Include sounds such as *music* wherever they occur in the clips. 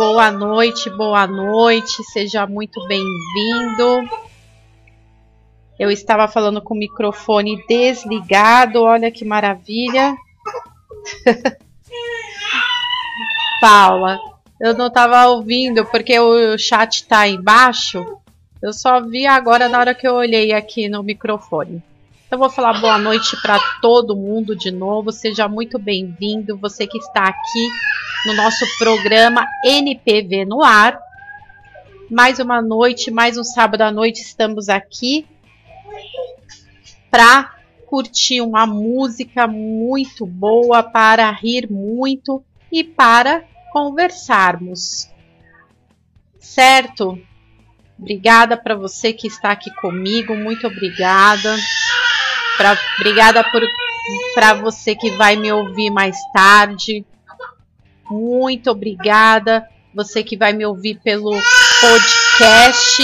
Boa noite, boa noite, seja muito bem-vindo. Eu estava falando com o microfone desligado, olha que maravilha. *laughs* Paula, eu não estava ouvindo porque o chat está embaixo. Eu só vi agora na hora que eu olhei aqui no microfone. Então vou falar boa noite para todo mundo de novo. Seja muito bem-vindo, você que está aqui no nosso programa NPV no ar. Mais uma noite, mais um sábado à noite estamos aqui para curtir uma música muito boa, para rir muito e para conversarmos. Certo? Obrigada para você que está aqui comigo, muito obrigada. Pra, obrigada para você que vai me ouvir mais tarde. Muito obrigada. Você que vai me ouvir pelo podcast.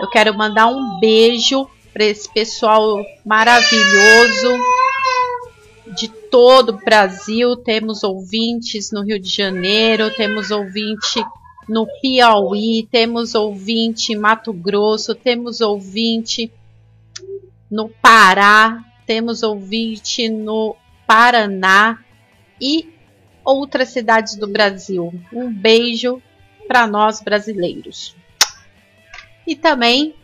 Eu quero mandar um beijo para esse pessoal maravilhoso de todo o Brasil. Temos ouvintes no Rio de Janeiro, temos ouvinte no Piauí, temos ouvinte em Mato Grosso, temos ouvinte no Pará, temos ouvinte no Paraná e outras cidades do Brasil. Um beijo para nós brasileiros. E também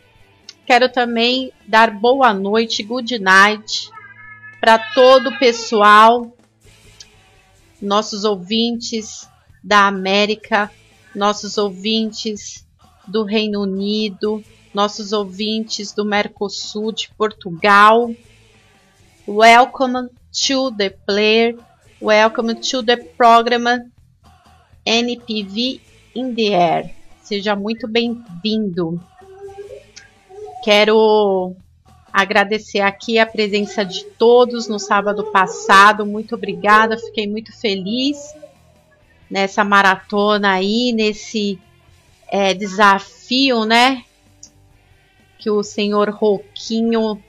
quero também dar boa noite, good night para todo o pessoal, nossos ouvintes da América, nossos ouvintes do Reino Unido, nossos ouvintes do Mercosul, de Portugal. Welcome to the player Welcome to the program NPV in the Air. Seja muito bem-vindo. Quero agradecer aqui a presença de todos no sábado passado. Muito obrigada, fiquei muito feliz nessa maratona aí, nesse é, desafio, né? Que o senhor Roquinho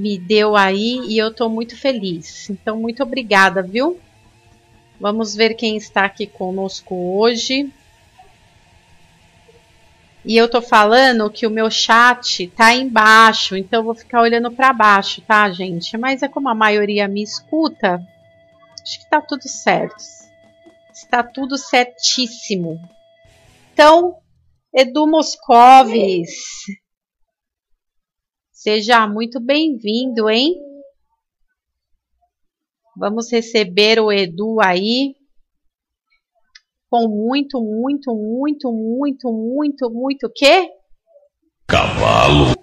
me deu aí e eu estou muito feliz. Então, muito obrigada, viu? Vamos ver quem está aqui conosco hoje. E eu tô falando que o meu chat tá embaixo, então vou ficar olhando para baixo, tá, gente? Mas é como a maioria me escuta, acho que tá tudo certo. Está tudo certíssimo. Então, Edu Moscovis, Seja muito bem-vindo, hein? Vamos receber o Edu aí com muito, muito, muito, muito, muito, muito o quê? Cavalo.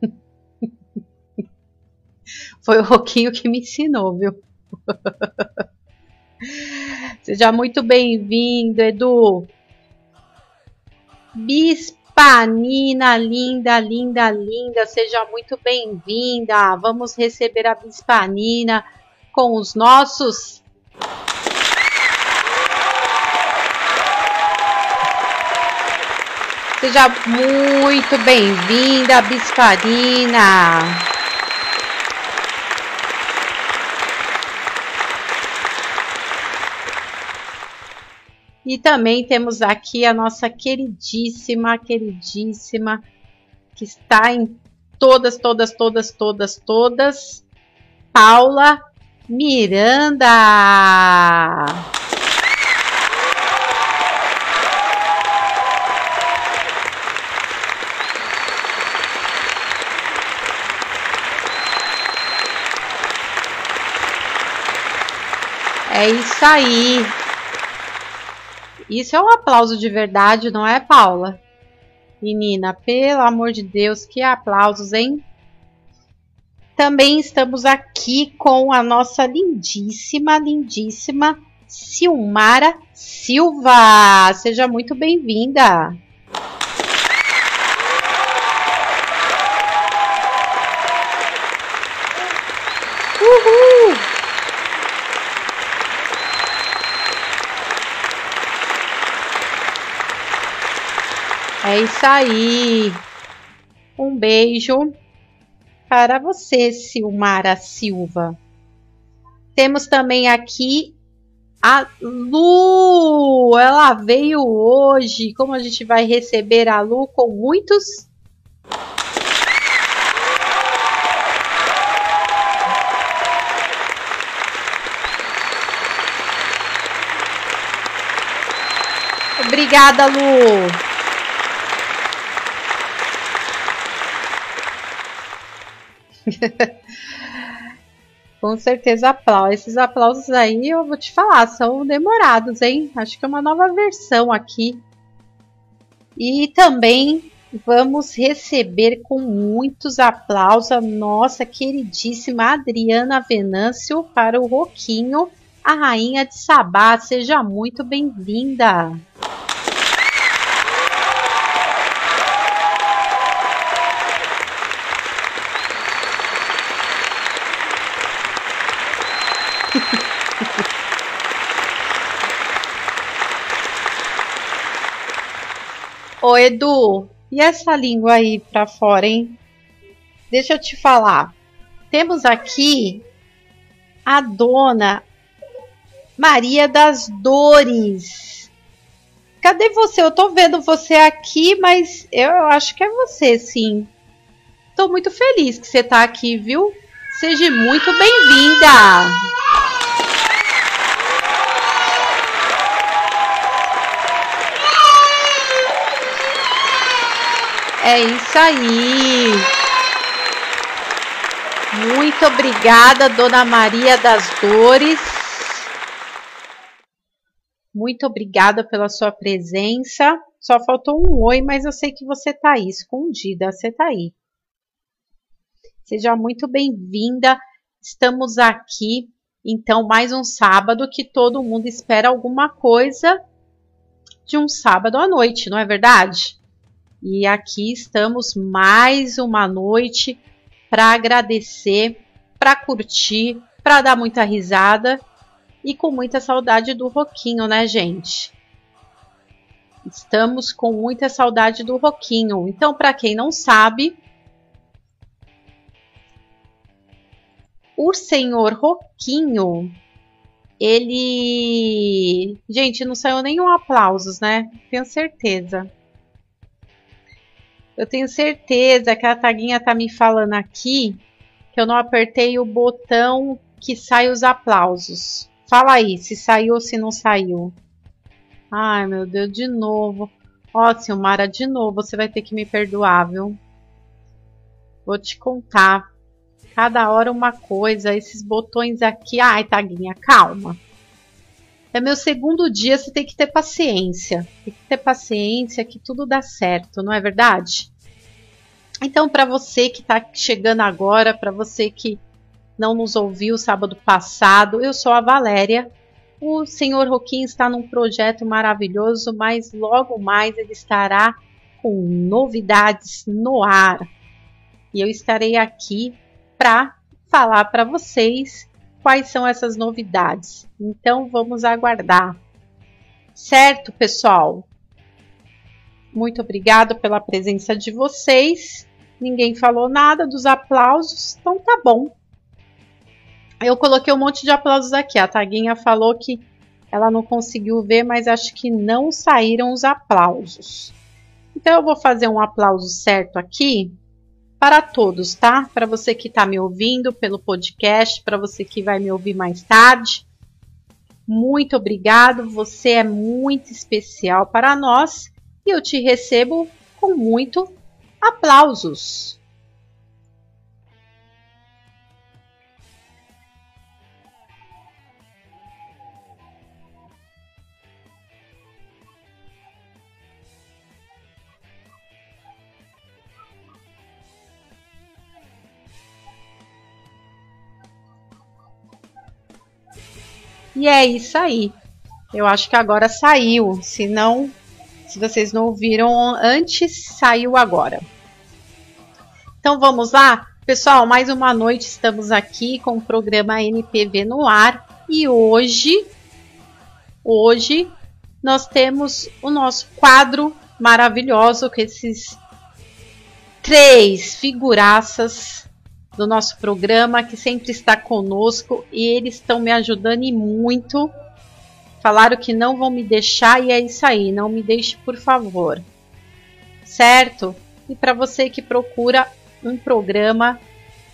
*laughs* Foi o Roquinho que me ensinou, viu? *laughs* Seja muito bem-vindo, Edu. Bispo Panina, linda, linda, linda, seja muito bem-vinda. Vamos receber a Bispanina com os nossos. Seja muito bem-vinda, Bispanina. E também temos aqui a nossa queridíssima, queridíssima, que está em todas, todas, todas, todas, todas, Paula Miranda. É isso aí. Isso é um aplauso de verdade, não é, Paula? Menina, pelo amor de Deus, que aplausos, hein? Também estamos aqui com a nossa lindíssima, lindíssima Silmara Silva. Seja muito bem-vinda. Uhul! É isso aí. Um beijo para você, Silmara Silva. Temos também aqui A Lu, ela veio hoje. Como a gente vai receber a Lu com muitos Obrigada, Lu. *laughs* Com certeza aplausos. Esses aplausos aí eu vou te falar, são demorados, hein? Acho que é uma nova versão aqui. E também vamos receber com muitos aplausos a nossa queridíssima Adriana Venâncio para o Roquinho, a rainha de Sabá. Seja muito bem-vinda. Ô Edu, e essa língua aí pra fora, hein? Deixa eu te falar. Temos aqui a dona Maria das Dores. Cadê você? Eu tô vendo você aqui, mas eu acho que é você, sim. Tô muito feliz que você tá aqui, viu? Seja muito bem-vinda! É isso aí. Muito obrigada, Dona Maria das Dores. Muito obrigada pela sua presença. Só faltou um oi, mas eu sei que você está aí, escondida. Você está aí. Seja muito bem-vinda. Estamos aqui, então, mais um sábado que todo mundo espera alguma coisa de um sábado à noite, não é verdade? E aqui estamos mais uma noite para agradecer, para curtir, para dar muita risada e com muita saudade do Roquinho, né, gente? Estamos com muita saudade do Roquinho. Então, para quem não sabe, o senhor Roquinho, ele. Gente, não saiu nenhum aplausos, né? Tenho certeza. Eu tenho certeza que a taguinha tá me falando aqui que eu não apertei o botão que sai os aplausos. Fala aí se saiu ou se não saiu. Ai, meu Deus, de novo. Ó, Silmara, de novo você vai ter que me perdoar, viu? Vou te contar. Cada hora uma coisa. Esses botões aqui. Ai, taguinha, calma. É meu segundo dia, você tem que ter paciência. Tem que ter paciência que tudo dá certo, não é verdade? Então, para você que está chegando agora, para você que não nos ouviu sábado passado, eu sou a Valéria. O senhor Roquim está num projeto maravilhoso, mas logo mais ele estará com novidades no ar. E eu estarei aqui para falar para vocês quais são essas novidades. Então vamos aguardar. Certo, pessoal? Muito obrigada pela presença de vocês. Ninguém falou nada dos aplausos, então tá bom. Eu coloquei um monte de aplausos aqui. A Taguinha falou que ela não conseguiu ver, mas acho que não saíram os aplausos. Então eu vou fazer um aplauso certo aqui para todos, tá? Para você que está me ouvindo pelo podcast, para você que vai me ouvir mais tarde. Muito obrigado, você é muito especial para nós e eu te recebo com muito aplausos. E é isso aí. Eu acho que agora saiu. Se não, se vocês não ouviram antes, saiu agora. Então vamos lá? Pessoal, mais uma noite estamos aqui com o programa NPV no ar e hoje hoje nós temos o nosso quadro maravilhoso com esses três figuraças do nosso programa que sempre está conosco e eles estão me ajudando e muito Falaram que não vão me deixar e é isso aí, não me deixe, por favor. Certo? E para você que procura um programa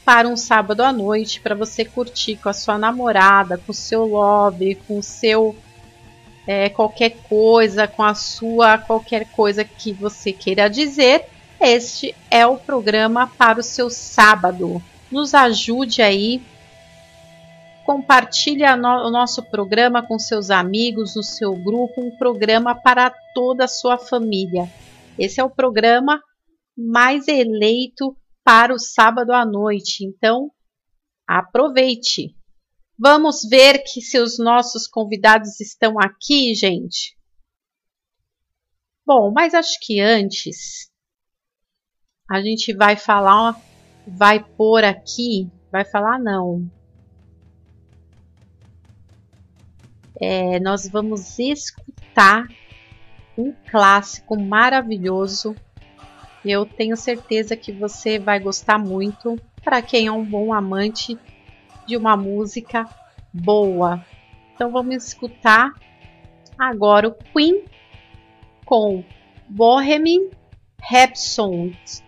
para um sábado à noite para você curtir com a sua namorada, com o seu lobby, com o seu é, qualquer coisa, com a sua qualquer coisa que você queira dizer, este é o programa para o seu sábado. Nos ajude aí. Compartilhe no, o nosso programa com seus amigos, no seu grupo, um programa para toda a sua família. Esse é o programa mais eleito para o sábado à noite. Então, aproveite. Vamos ver que se os nossos convidados estão aqui, gente. Bom, mas acho que antes a gente vai falar, vai pôr aqui, vai falar não. É, nós vamos escutar um clássico maravilhoso eu tenho certeza que você vai gostar muito para quem é um bom amante de uma música boa. Então vamos escutar agora o Queen com Bohemian Rhapsody.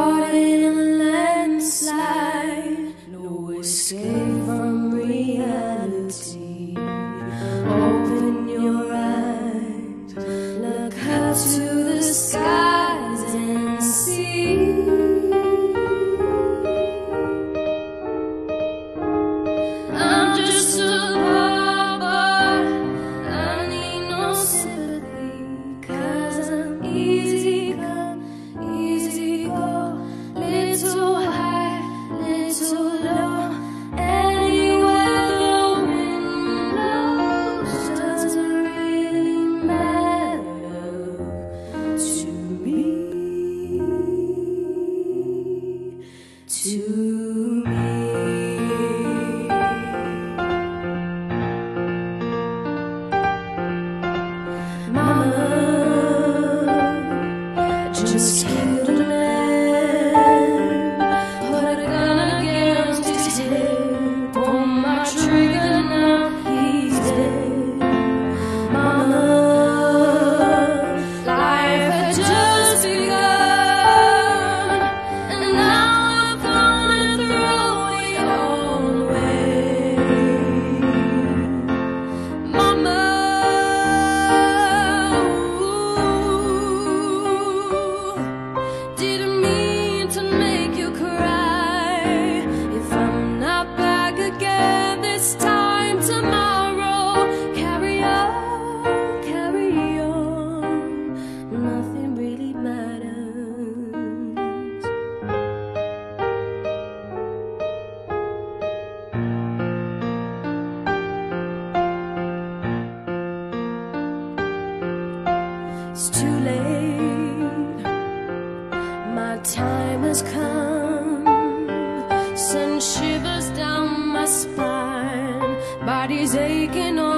Spare him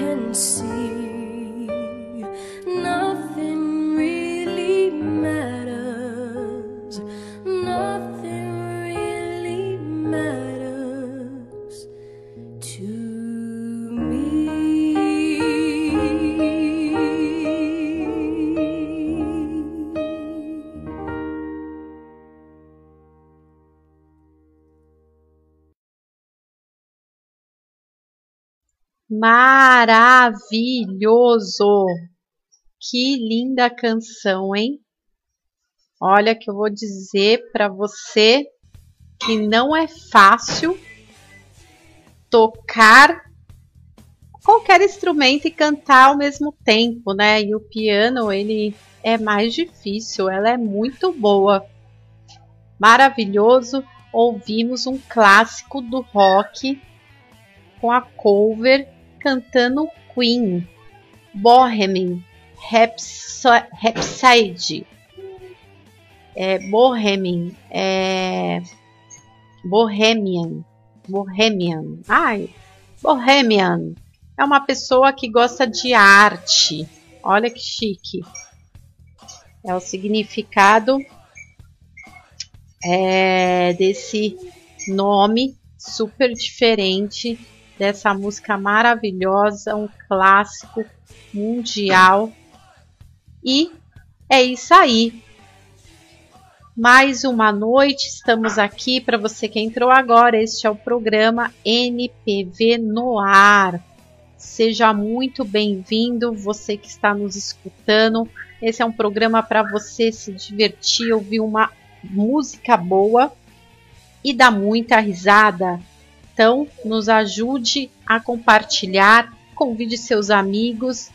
can see. Maravilhoso! Que linda canção, hein? Olha que eu vou dizer para você que não é fácil tocar qualquer instrumento e cantar ao mesmo tempo, né? E o piano, ele é mais difícil, ela é muito boa. Maravilhoso. Ouvimos um clássico do rock com a cover cantando Queen, Bohemian Rhapso- Rhapsody. É Bohemian, é Bohemian, Bohemian. Ai, Bohemian. É uma pessoa que gosta de arte. Olha que chique. É o significado é, desse nome super diferente dessa música maravilhosa, um clássico mundial. E é isso aí. Mais uma noite, estamos aqui para você que entrou agora. Este é o programa NPV no ar. Seja muito bem-vindo, você que está nos escutando. Esse é um programa para você se divertir, ouvir uma música boa e dar muita risada. Então, nos ajude a compartilhar, convide seus amigos,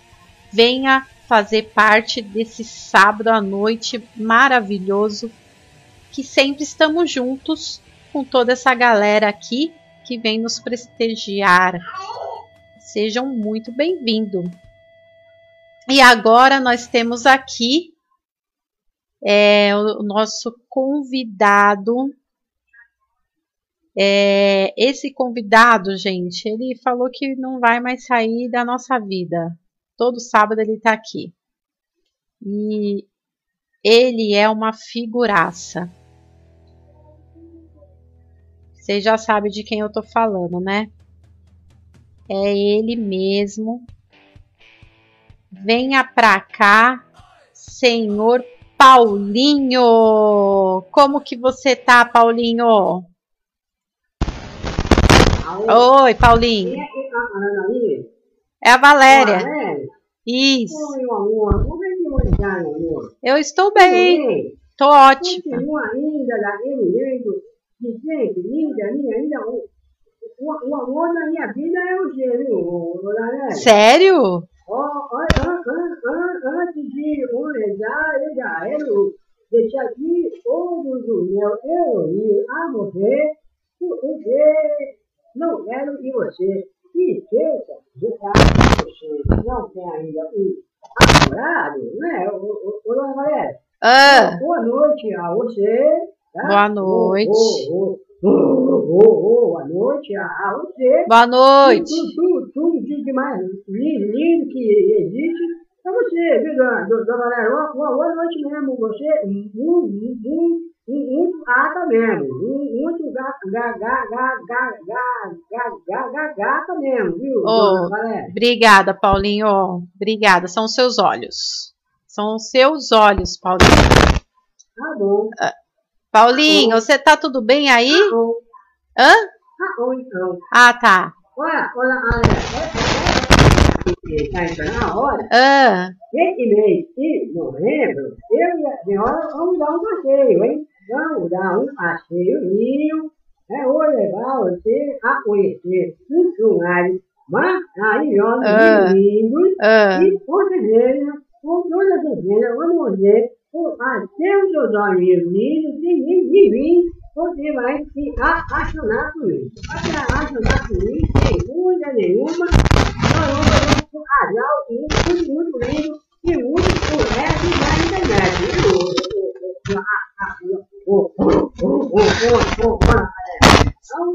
venha fazer parte desse sábado à noite maravilhoso que sempre estamos juntos com toda essa galera aqui que vem nos prestigiar. Sejam muito bem-vindos. E agora nós temos aqui é, o nosso convidado. É, esse convidado, gente, ele falou que não vai mais sair da nossa vida. Todo sábado ele está aqui. E ele é uma figuraça. Vocês já sabem de quem eu tô falando, né? É ele mesmo. Venha pra cá, senhor Paulinho. Como que você tá, Paulinho? Oi, Paulinho. É a Valéria. Isso. Eu estou bem. Tô ótima. Continua ainda daquele jeito de gente linda, minha ainda. O, o, o amor da minha vida é o G, viu, Valéria? Sério? An- an- Antes de rezar, eu já quero deixar aqui todos os meus elogios a você, porque não quero que você esqueça de estar você não tem ainda um namorado, né, ô, dona Valéria? Ah, Boa noite a você. Tá? Boa noite. Oh, oh, oh, boa noite a você. boa noite. Tudo, tudo, tudo de de mais lindo, que existe. Pra você, viu, dona, Valéria? Uma boa noite mesmo. Você, muito, muito, muito gata mesmo. Muito gata, gata, gata, gata, gata, gata, gata mesmo, viu, Oh. Obrigada, Paulinho. Obrigada. São seus olhos. São os seus olhos, Paulinho. Tá bom, Paulinho, você tá tudo bem aí? tá bom. Hã? Tá bom, então. Ah, tá. Olha, olha, olha. É, é, é, tá entrando a hora. Ah, Esse mês de novembro, eu e a senhora vamos dar um passeio, hein? Vamos dar um passeiozinho. É, vou levar você a conhecer os lugares maravilhosos Ah. e lindos. ah. E com certeza, com toda certeza, vamos ver com até os seus olhos lindos e divinos, você vai se apaixonar por mim. Vai se apaixonar por mim sem dúvida nenhuma. um casal lindo, tudo muito lindo e muito resto da internet.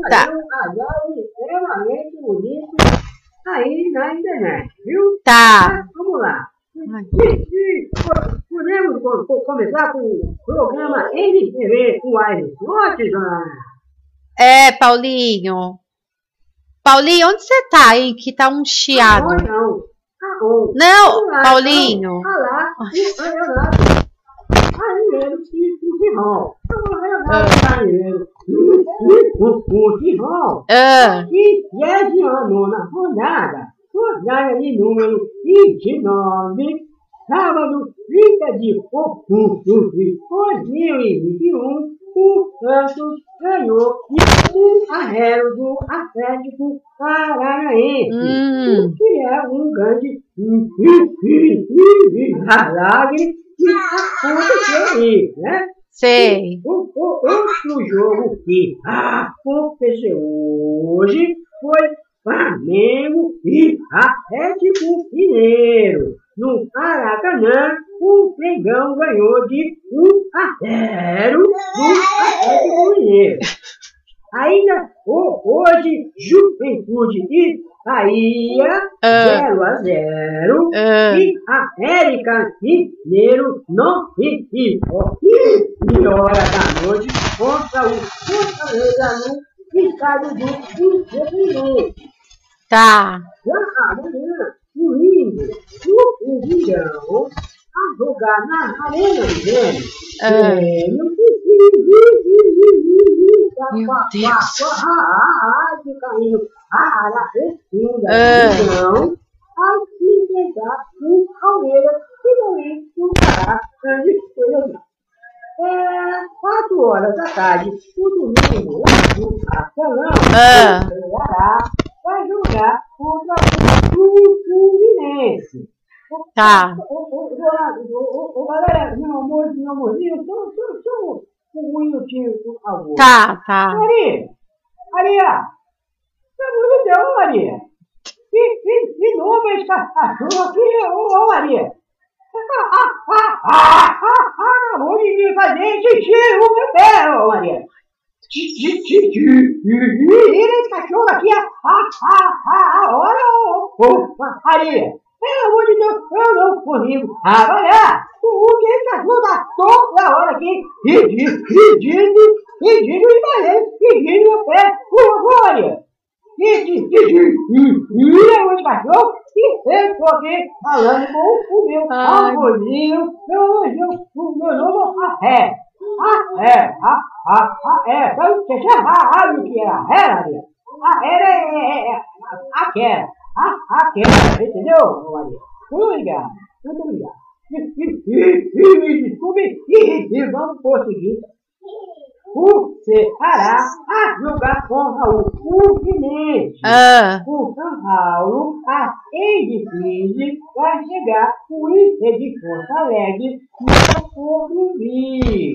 Tá. é um casal extremamente bonito aí na internet, viu? Tá. Ah, vamos lá. Podemos co- co- começar com o programa NTV com notas, Ana? É, Paulinho. Paulinho, onde você tá, hein? Que tá um chiado. Não, não. Tá. Não, lá, Paulinho. Ah lá, o Leonardo. Marinheiro e o Tirol. O Leonardo Marinheiro. O Tirol. Ah, Vigésima nona rodada. Rodada de número 29. Sábado, 30 de outubro de 2021. O Santos ganhou de 1 a 0 do Atlético Paranaense hum, que é um grande milagre que aconteceu aí, né? Sei. O, o outro jogo que aconteceu hoje foi Flamengo e Atlético Mineiro. No Maracanã, o Pegão ganhou de 1 a 0 do Atlético Mineiro. Ainda ho- hoje, Juventude e Bahia, Ah. 0 a 0 Ah, E América Mineiro no Rio. Hora da noite contra o Fortaleza no estádio do Fluminense. Tá. Já amanhã, domingo, o Guilhão a jogar na Arena Gêmea. Ah. Meu Deus. Ah. Aí se pegar o Palmeiras, finalmente o Pará, grande coisa. 4 horas da tarde, o domingo, no Castelão, Ah. o Ceará vai jogar contra o Fluminense. Tá. Ô, galera, meu amor, meu amorzinho, só, só, só um minutinho, por favor. Tá, tá. Maria, Maria, pelo amor de Deus, Maria. Que, que, que novo esse cachorro aqui, ô, ô Maria. Ah, ah, ah, ah, ah, ah, vou me fazer xixi pé, ô Maria. Tira esse cachorro aqui, ah, ah, ah, ah, olha, Maria. Pelo amor de Deus, eu não consigo trabalhar. O que esse cachorro tá toda hora aqui, pedindo, pedindo, pedindo de fazer, pedindo meu pé, ô, Maria. Tira o cachorro e eu tô aqui falando com o meu Ai. amorzinho, meu anjo, o meu novo Arré. Arré, a, a, a, é, sabe, você já sabe o que é Arré, Maria? Arré é, é, é, aquela, a, aquela, entendeu, Maria? Muito obrigado, muito obrigado. E, e, e, e, me desculpe, e, e vamos por seguinte. O Ceará a jogar contra o Fluminense. Ah, O São Paulo, a Edifício, vai chegar o Inter de Porto Alegre no Morumbi.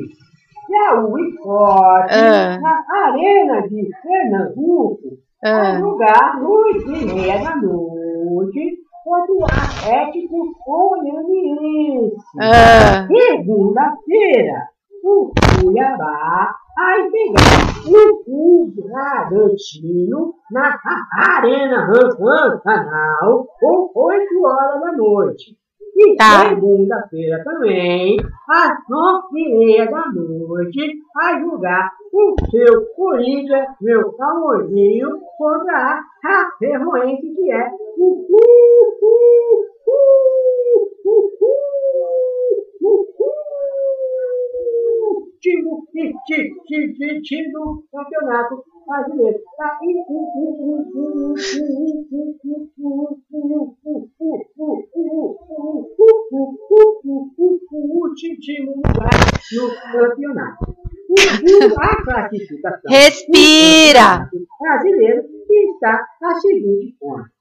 Já o Esporte, Ah. na Arena de Pernambuco, vai ah, jogar noite e meia da noite contra o Atlético Goianiense. ah, Segunda-feira, o Cuiabá vai pegar o Bragantino na Arena Canal, com 8 horas da noite. E Tá. segunda-feira também, às 9 e meia da noite, vai jogar o seu Corinthians, meu favorzinho, contra a Ferroense, que é o uh, time do campeonato brasileiro. Tá? O campeonato. Respira! brasileiro está a seguinte forma.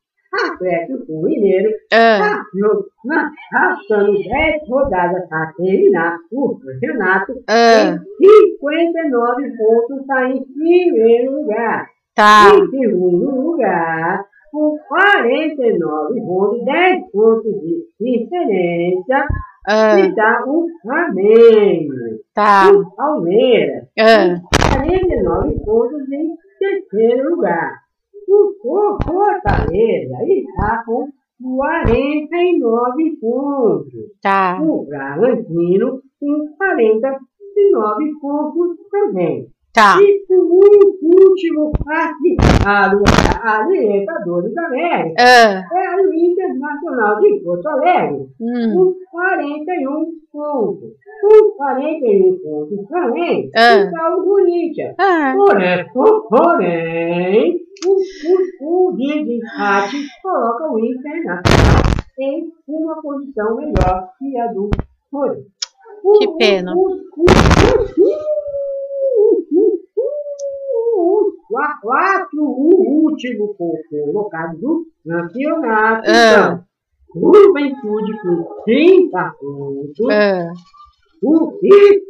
Atlético Mineiro ah, Tá, jogo, na- Faltando 10 rodadas para terminar o campeonato, ah, tem 59 pontos, está em primeiro lugar. tá. Em segundo lugar, com 49 pontos, 10 pontos de diferença, Ah, está o Flamengo. tá. O Palmeiras, Ah, 49 pontos em terceiro lugar. O For- Fortaleza está com 49 pontos. tá. O Bragantino com 49 pontos também. Tá. E o último classificado a Libertadores da América Ah, é o Internacional de Porto Alegre, hum, com 41 pontos. Com 41 pontos também Ah. está o Corinthians. ah, Porém, porém o, o, o desempate coloca o Internacional em uma posição melhor que a do Corinthians. O- Que pena. o- o- o- o- quatro o último colocado do campeonato. Ah. Então, Juventude com 30 pontos. ah, O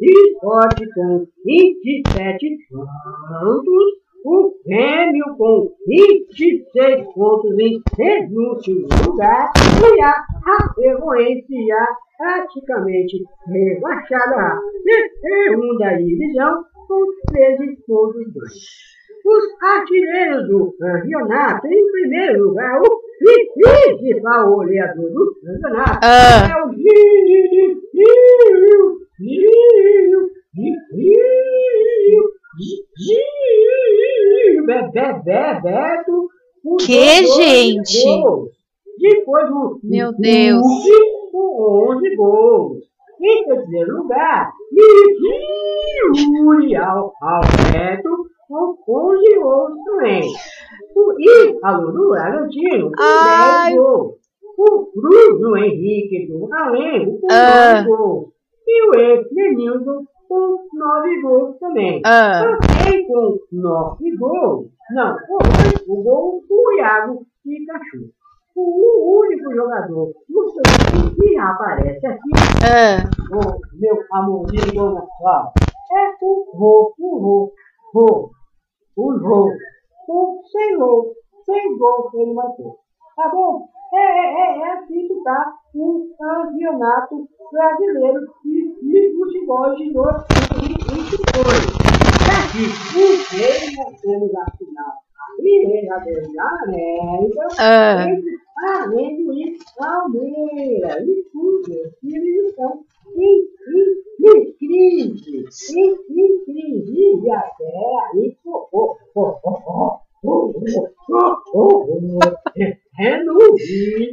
Esporte com 27 pontos. O Grêmio com 26 pontos em penúltimo lugar. E a Ferroense já praticamente rebaixada segunda divisão com 13 pontos. Os artilheiros do campeonato, em primeiro lugar, o principal goleador do campeonato, Ah. é o Gil, Gil, Gil, Gil, Gil, Bebé, Bebeto, com Que, 12 gente? gols. Depois o Meu Deus. Com 11 gols. Em terceiro lugar, Yuri Alberto com 11 gols também. O Ítalo do Bragantino com Ai. 10 gols. O Bruno Henrique do Flamengo com Ah. 9 gols. E o ex-Menildo com 9 gols também. ah. Também com 9 gols. Não, foi o gol do Iago Pikachu. O único jogador no seu time que aparece aqui ah. o meu amorzinho Gonçalo, é o Rô, o Rô, Rô, o Rô, 100 gols, 100 gols que ele matou. Tá bom? É, é, é assim que tá o campeonato brasileiro de, de futebol de 2022. Daqui, o que nós temos a final. A Libertadores da América, Ah. entre Flamengo e Palmeiras. E tudo, eles estão em, em, em crise, em, em crise, e até aí, oh, oh, oh, oh, oh,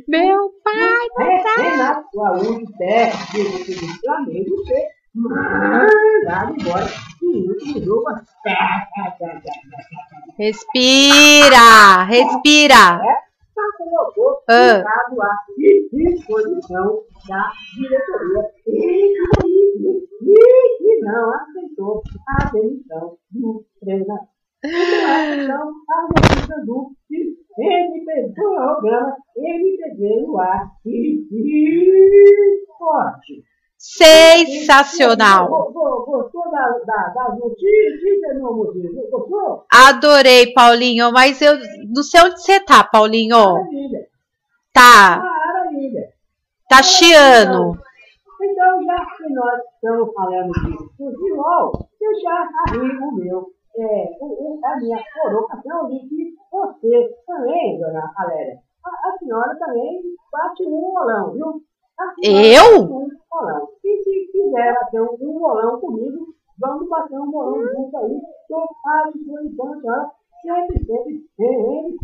meu pai, é, tá. é na sua UniTech, do Flamengo, você mandado embora. Respira, respira. É, tá Só colocou o ah. à disposição da diretoria. E não aceitou a demissão do treinador. Então, a notícia do MPB, programa MPB no ar. E e forte. Sensacional. Go- go- Gostou da, da, das notícias, meu motivo? Gostou? Adorei, Paulinho. Mas eu não sei onde você tá, Paulinho. Maravilha. Tá, Maravilha. tá chiando. Então, já que nós estamos falando de futebol, deixar amigo meu, é, a minha colocação de que você também, dona Valéria, a, a senhora também bate um bolão, viu? Eu? Um bolão. E se quiser bater um, um bolão comigo, vamos bater um bolão junto aí, à disposição, a senhora sempre, sempre, sempre.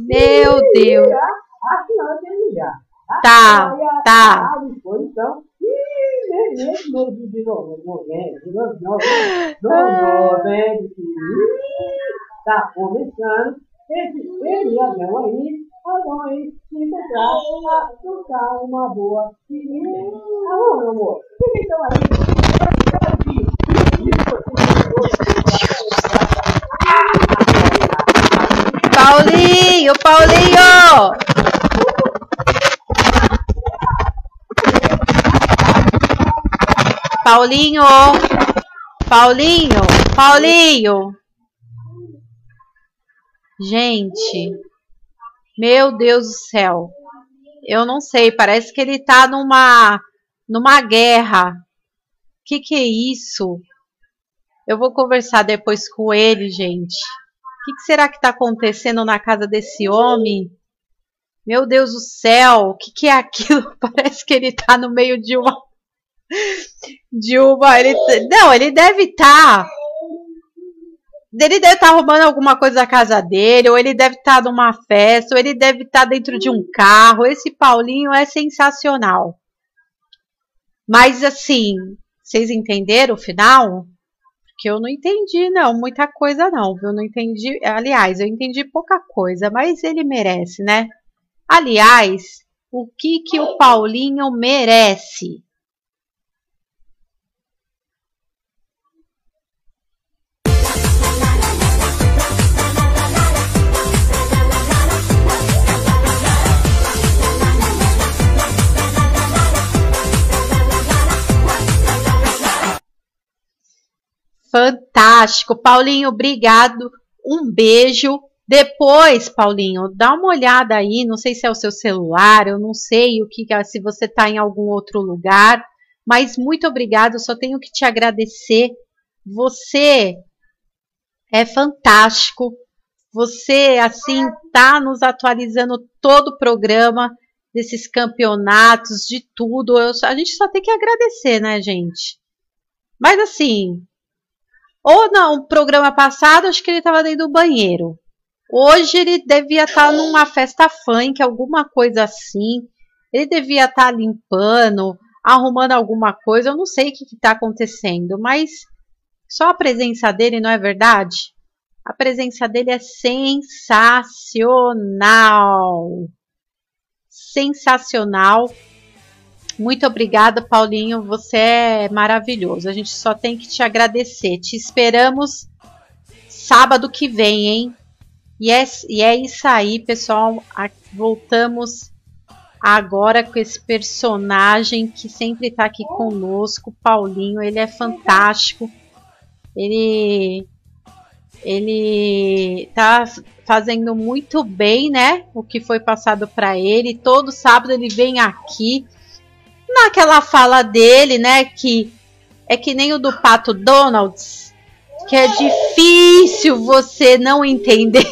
Meu Deus. A senhora tem já. Tá, tá. À disposição. Está começando esse feriadão aí, a nós se encontrar a tocar uma boa menina. Alô, meu amor, vocês estão aí? Paulinho, Paulinho! Paulinho! Paulinho! Paulinho! Gente, meu Deus do céu. Eu não sei, parece que ele tá numa numa guerra. Que que é isso? Eu vou conversar depois com ele, gente. O que, que será que tá acontecendo na casa desse homem? Meu Deus do céu, o que, que é aquilo? *laughs* Parece que ele tá no meio de uma. De uma. Ele, não, ele deve estar. Tá, ele deve estar tá roubando alguma coisa da casa dele, ou ele deve estar tá numa festa, ou ele deve estar tá dentro de um carro. Esse Paulinho é sensacional. Mas assim, vocês entenderam o final? Porque eu não entendi, não, muita coisa não, viu? Não entendi. Aliás, eu entendi pouca coisa, mas ele merece, né? Aliás, o que que o Paulinho merece? Fantástico. Paulinho, obrigado. Um beijo. Depois, Paulinho, dá uma olhada aí. Não sei se é o seu celular, eu não sei o que se você está em algum outro lugar. Mas muito obrigado. Só tenho que te agradecer. Você é fantástico. Você, assim, tá nos atualizando todo o programa desses campeonatos, de tudo. Eu, a gente só tem que agradecer, né, gente? Mas assim, ou não, programa passado, acho que ele estava dentro do banheiro. Hoje ele devia estar tá numa festa funk, alguma coisa assim. Ele devia estar tá limpando, arrumando alguma coisa. Eu não sei o que está acontecendo, mas só a presença dele, não é verdade? A presença dele é sensacional. Sensacional. Muito obrigada, Paulinho. Você é maravilhoso. A gente só tem que te agradecer. Te esperamos sábado que vem, hein? E é, e é isso aí, pessoal. Voltamos agora com esse personagem que sempre está aqui conosco, Paulinho. Ele é fantástico. Ele ele tá fazendo muito bem, né? O que foi passado para ele. Todo sábado ele vem aqui naquela fala dele, né, que é que nem o do Pato Donalds, que é difícil você não entender.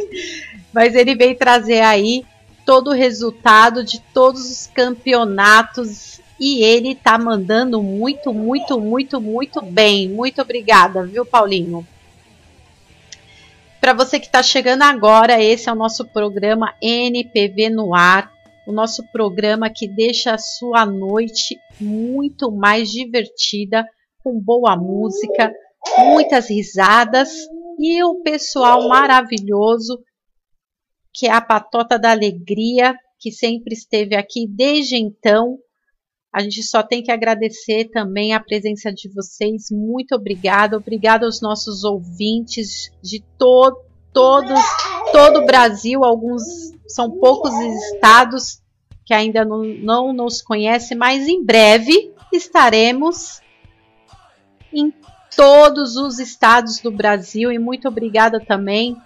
*laughs* Mas ele veio trazer aí todo o resultado de todos os campeonatos e ele tá mandando muito, muito, muito, muito bem. Muito obrigada, viu, Paulinho? Para você que está chegando agora, esse é o nosso programa NPV no ar o nosso programa que deixa a sua noite muito mais divertida, com boa música, muitas risadas e o pessoal maravilhoso que é a Patota da Alegria, que sempre esteve aqui desde então. A gente só tem que agradecer também a presença de vocês. Muito obrigada. Obrigada aos nossos ouvintes de to todos, todo o Brasil. Alguns são poucos estados que ainda não, não nos conhece, mas em breve estaremos em todos os estados do Brasil e muito obrigada também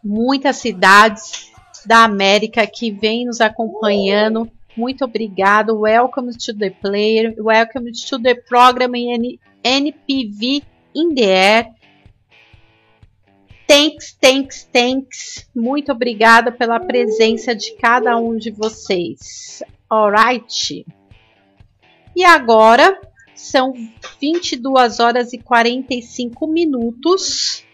muitas cidades da América que vêm nos acompanhando. Muito obrigado. Welcome to the player. Welcome to the program NPV in the air. Thanks, thanks, thanks. Muito obrigada pela presença de cada um de vocês. Alright? E agora são 22 horas e 45 minutos.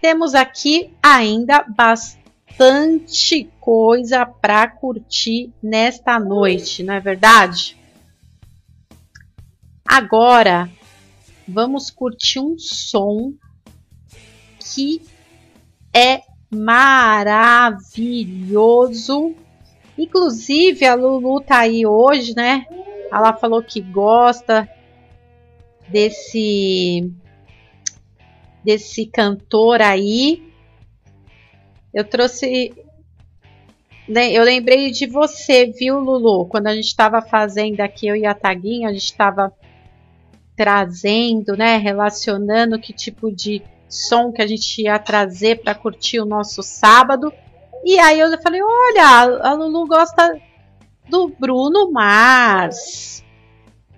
Temos aqui ainda bastante coisa para curtir nesta noite, não é verdade? Agora vamos curtir um som que é maravilhoso. Inclusive, a Lulu tá aí hoje, né? Ela falou que gosta desse desse cantor aí. Eu trouxe eu lembrei de você, viu, Lulu? Quando a gente estava fazendo aqui, eu e a Taguinha, a gente estava trazendo, né, relacionando que tipo de som que a gente ia trazer para curtir o nosso sábado. E aí eu falei: olha, a Lulu gosta do Bruno Mars.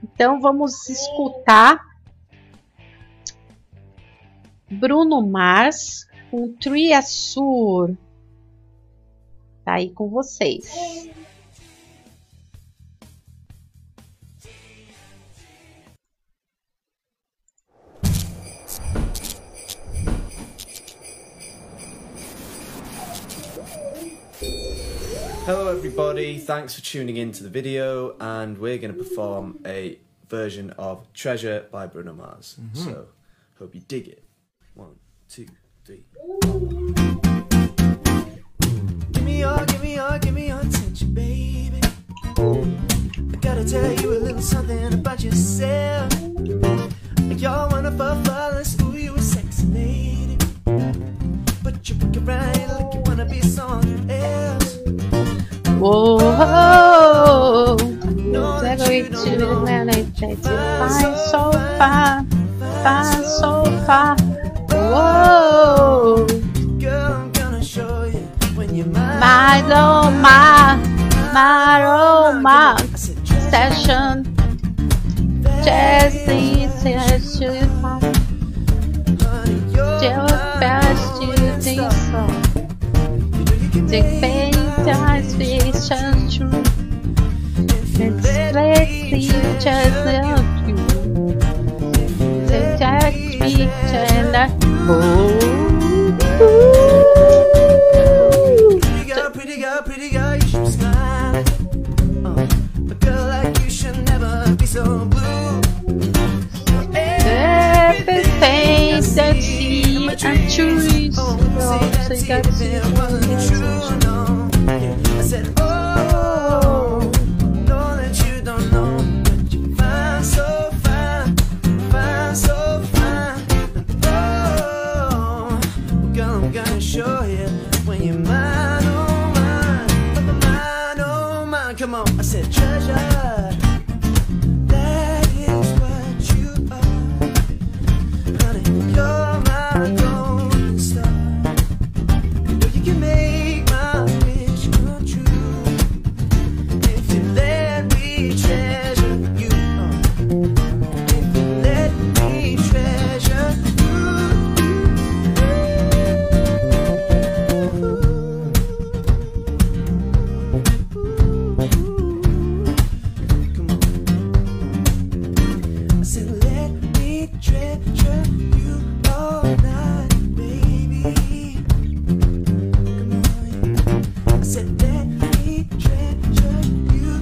Então vamos escutar Bruno Mars com Triassur. Tá aí com vocês. Hello everybody, thanks for tuning in to the video and we're going to perform a version of Treasure by Bruno Mars. Mm-hmm. So, hope you dig it. One, two, three. Give me your, give me your, give me your attention, baby. I gotta tell you a little something about yourself. You're one of our flawless, Whoa, whoa. Don't to the planet that find so far, find so far. Whoa. My, oh, my, my, oh, my. Session. Just these to you. Just best you think so. Take this century. Let's let each other love you. The dark picture like oh. Pretty girl, pretty girl, pretty girl, you should smile. Uh, a girl like you should never be so blue. Everything that choose, oh, it wasn't true, no.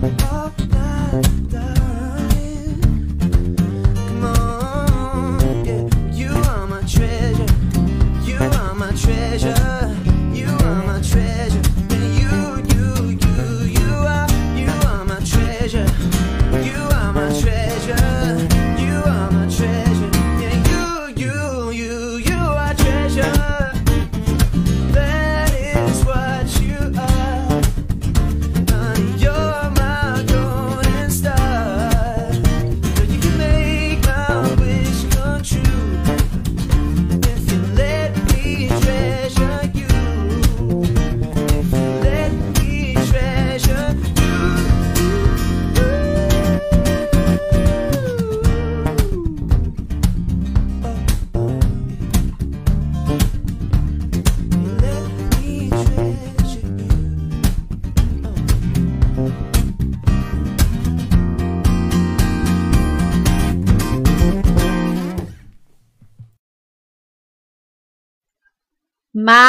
You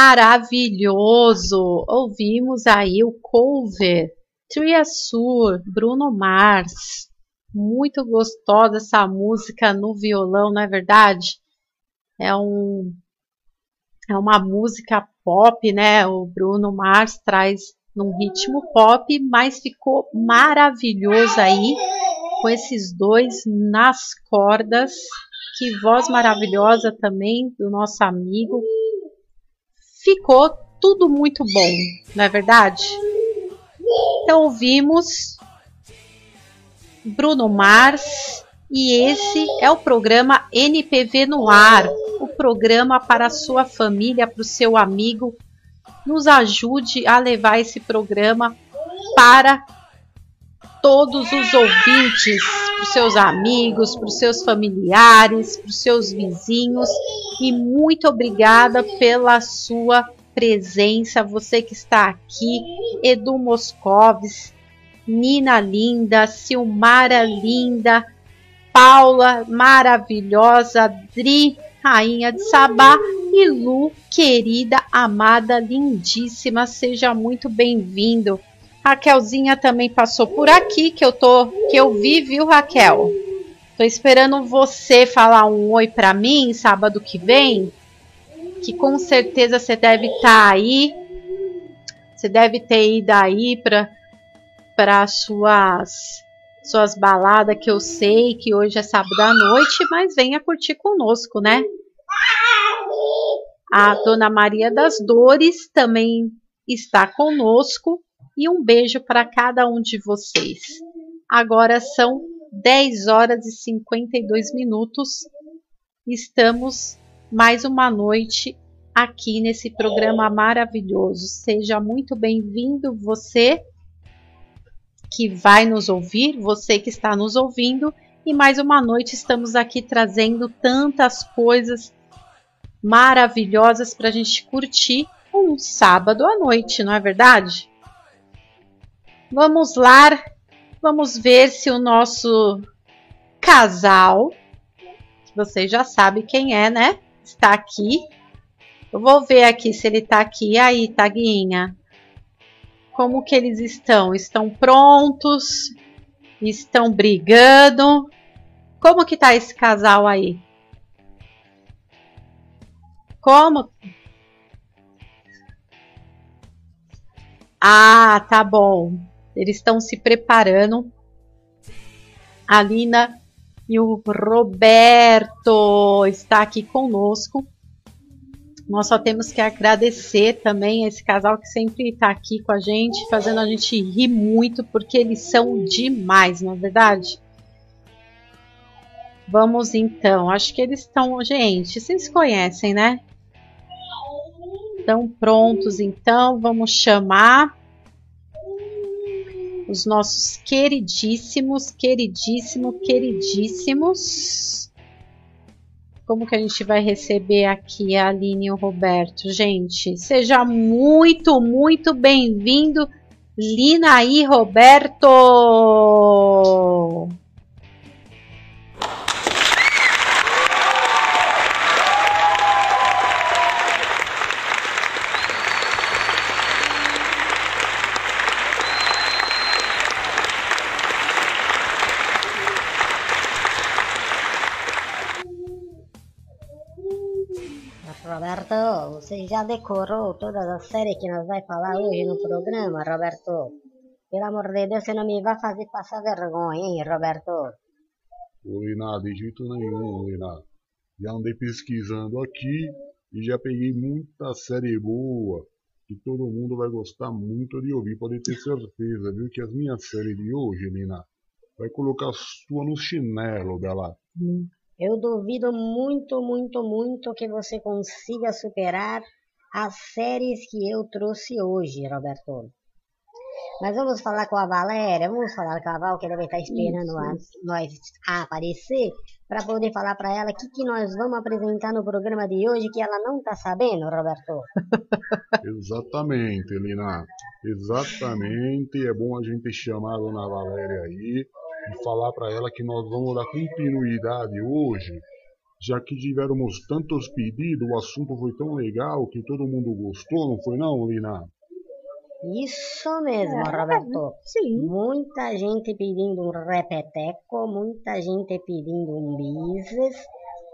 Maravilhoso! Ouvimos aí o cover Triassur, Bruno Mars. Muito gostosa essa música no violão, não é verdade? É um é uma música pop, né? O Bruno Mars traz num ritmo pop, mas ficou maravilhoso aí com esses dois nas cordas. Que voz maravilhosa também do nosso amigo ficou tudo muito bom, não é verdade? Então ouvimos Bruno Mars E esse é o programa NPV no ar, o programa para a sua família, para o seu amigo. Nos ajude a levar esse programa para todos os ouvintes, para os seus amigos, para os seus familiares, para os seus vizinhos. E muito obrigada pela sua presença, você que está aqui, Edu Moscovis, Nina Linda, Silmara Linda, Paula maravilhosa, Dri, rainha de Sabá e Lu, querida, amada, lindíssima, seja muito bem-vindo. Raquelzinha também passou por aqui, que eu tô, que eu vi, viu, Raquel? Tô esperando você falar um oi pra mim sábado que vem, que com certeza você deve estar aí. Você deve ter ido aí para para suas suas baladas que eu sei que hoje é sábado à noite, mas venha curtir conosco, né? A Dona Maria das Dores também está conosco e um beijo para cada um de vocês. Agora são 10 horas e 52 minutos. Estamos mais uma noite aqui nesse programa maravilhoso. Seja muito bem-vindo você que vai nos ouvir, você que está nos ouvindo. E mais uma noite estamos aqui trazendo tantas coisas maravilhosas para a gente curtir um sábado à noite, não é verdade? Vamos lá, vamos ver se o nosso casal, que vocês já sabem quem é, né? Está aqui. Eu vou ver aqui se ele está aqui. Aí, Taguinha? Como que eles estão? Estão prontos? Estão brigando? Como que tá esse casal aí? Como? Ah, tá bom. Eles estão se preparando. A Lina e o Roberto está aqui conosco. Nós só temos que agradecer também esse casal que sempre está aqui com a gente, fazendo a gente rir muito, porque eles são demais, não é verdade? Vamos então, acho que eles estão. Gente, vocês conhecem, né? Estão prontos então, vamos chamar os nossos queridíssimos, queridíssimo, queridíssimos. Como que a gente vai receber aqui a Aline e o Roberto? Gente, seja muito, muito bem-vindo, Lina e Roberto! Você já decorou todas as séries que nós vai falar hoje no programa, Roberto? Pelo amor de Deus, você não me vai fazer passar vergonha, hein, Roberto? Ô, Lina, de jeito nenhum, Lina. Já andei pesquisando aqui e já peguei muita série boa que todo mundo vai gostar muito de ouvir. Pode ter certeza, viu? Que as minhas séries de hoje, Lina, vai colocar a sua no chinelo, Bela. Eu duvido muito, muito, muito que você consiga superar as séries que eu trouxe hoje, Roberto. Mas vamos falar com a Valéria, vamos falar com a Val, que deve estar esperando a- nós aparecer, para poder falar para ela o que, que nós vamos apresentar no programa de hoje que ela não está sabendo, Roberto. *laughs* Exatamente, Lina. Exatamente. É bom a gente chamar a dona Valéria aí e falar para ela que nós vamos dar continuidade hoje, já que tivemos tantos pedidos, o assunto foi tão legal que todo mundo gostou, não foi não, Lina? Isso mesmo, Roberto. Sim. Muita gente pedindo um repeteco, muita gente pedindo um bises,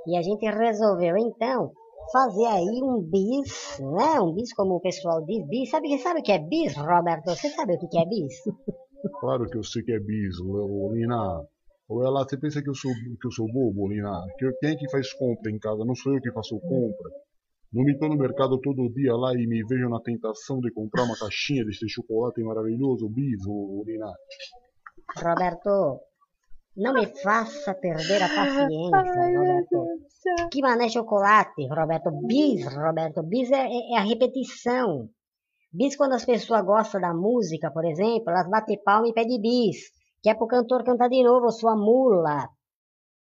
e a gente resolveu então fazer aí um bis, né? Um bis como o pessoal diz, bis. Sabe, sabe o que é bis, Roberto? Você sabe o que que é bis? *laughs* Claro que eu sei que é bis, ô, Lina. Ou ela, você pensa que eu sou que eu sou bobo, Lina? Que eu- quem é que faz compra em casa? Não sou eu que faço compra. Não me tô no mercado todo dia lá e me vejo na tentação de comprar uma caixinha desse chocolate maravilhoso, bis, ô, Lina. Roberto, Não me faça perder a paciência, Roberto. Que mané chocolate, Roberto. Bis, Roberto. Bis é, é- é a repetição. Bis, quando as pessoas gostam da música, por exemplo, elas batem palma e pedem bis. Que é pro cantor cantar de novo, sua mula.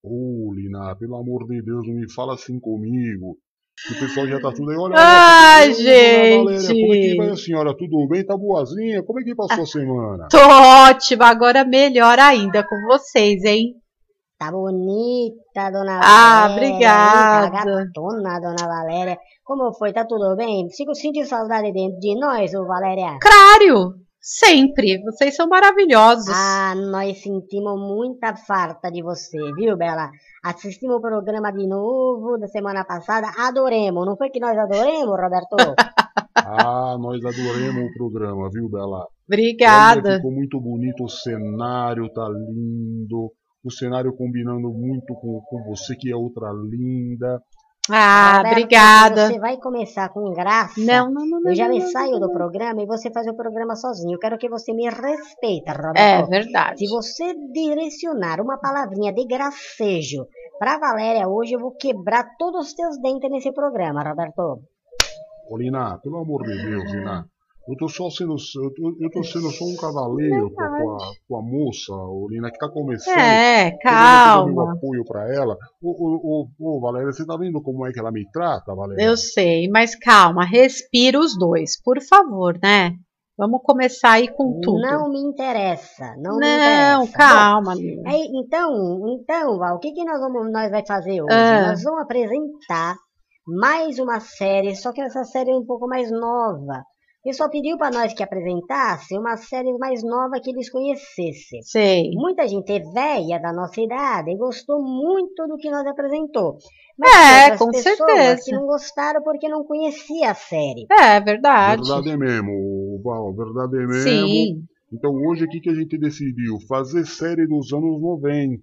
Ô, Lina, pelo amor de Deus, não me fala assim comigo. Que o pessoal já tá tudo aí. Olha, Ai, olha, dona Valéria, gente. como é que vai a senhora? Tudo bem? Tá boazinha? Como é que passou a semana? Tô ótima, agora melhor ainda com vocês, hein? Tá bonita, dona Ah, Valéria. hein? obrigada. Tá gatona, dona Valéria. Como foi? Tá tudo bem? Sigo sentindo saudade de, de nós, ô Valéria? Claro, sempre. Vocês são maravilhosos. Ah, nós sentimos muita falta de você, viu, Bela? Assistimos o programa de novo da semana passada, adoremos. Não foi que nós adoremos, Roberto? *laughs* Ah, nós adoramos o programa, viu, Bela? Olha, Obrigada. ficou muito bonito o cenário, tá lindo. O cenário combinando muito com, com você, que é outra linda. Ah, Roberto, obrigada. Você vai começar com graça. Não, não, não, não. Eu já não, me não, saio não, do programa e você faz o programa sozinho. Eu quero que você me respeita, É Roberto. verdade. Se você direcionar uma palavrinha de gracejo pra Valéria hoje, eu vou quebrar todos os teus dentes nesse programa, Roberto. Ô, Lina, pelo amor de Deus, Lina. Eu tô só sendo. Eu tô, eu tô sendo só um cavaleiro com a, com a, com a moça, ô, Lina, que tá começando. É, Tô dando calma. meu apoio pra ela. Ô, ô, ô, ô, Valéria, você tá vendo como é que ela me trata, Valéria? Eu sei, mas calma, respira os dois, por favor, né? Vamos começar aí com tudo. Não me interessa, não, me Não, interessa. calma, Bom, aí, então, então, Val, o que, que nós vamos nós vai fazer hoje? Ah. Nós vamos apresentar mais uma série, só que essa série é um pouco mais nova. O pessoal pediu para nós que apresentasse uma série mais nova que eles conhecessem. Sei. Muita gente é velha da nossa idade e gostou muito do que nós apresentou. Mas É, com pessoas certeza. que não gostaram porque não conhecia a série. É verdade. Verdade é mesmo, Val, verdade é mesmo. Sim. Então hoje o que, que a gente decidiu? Fazer série dos anos 90.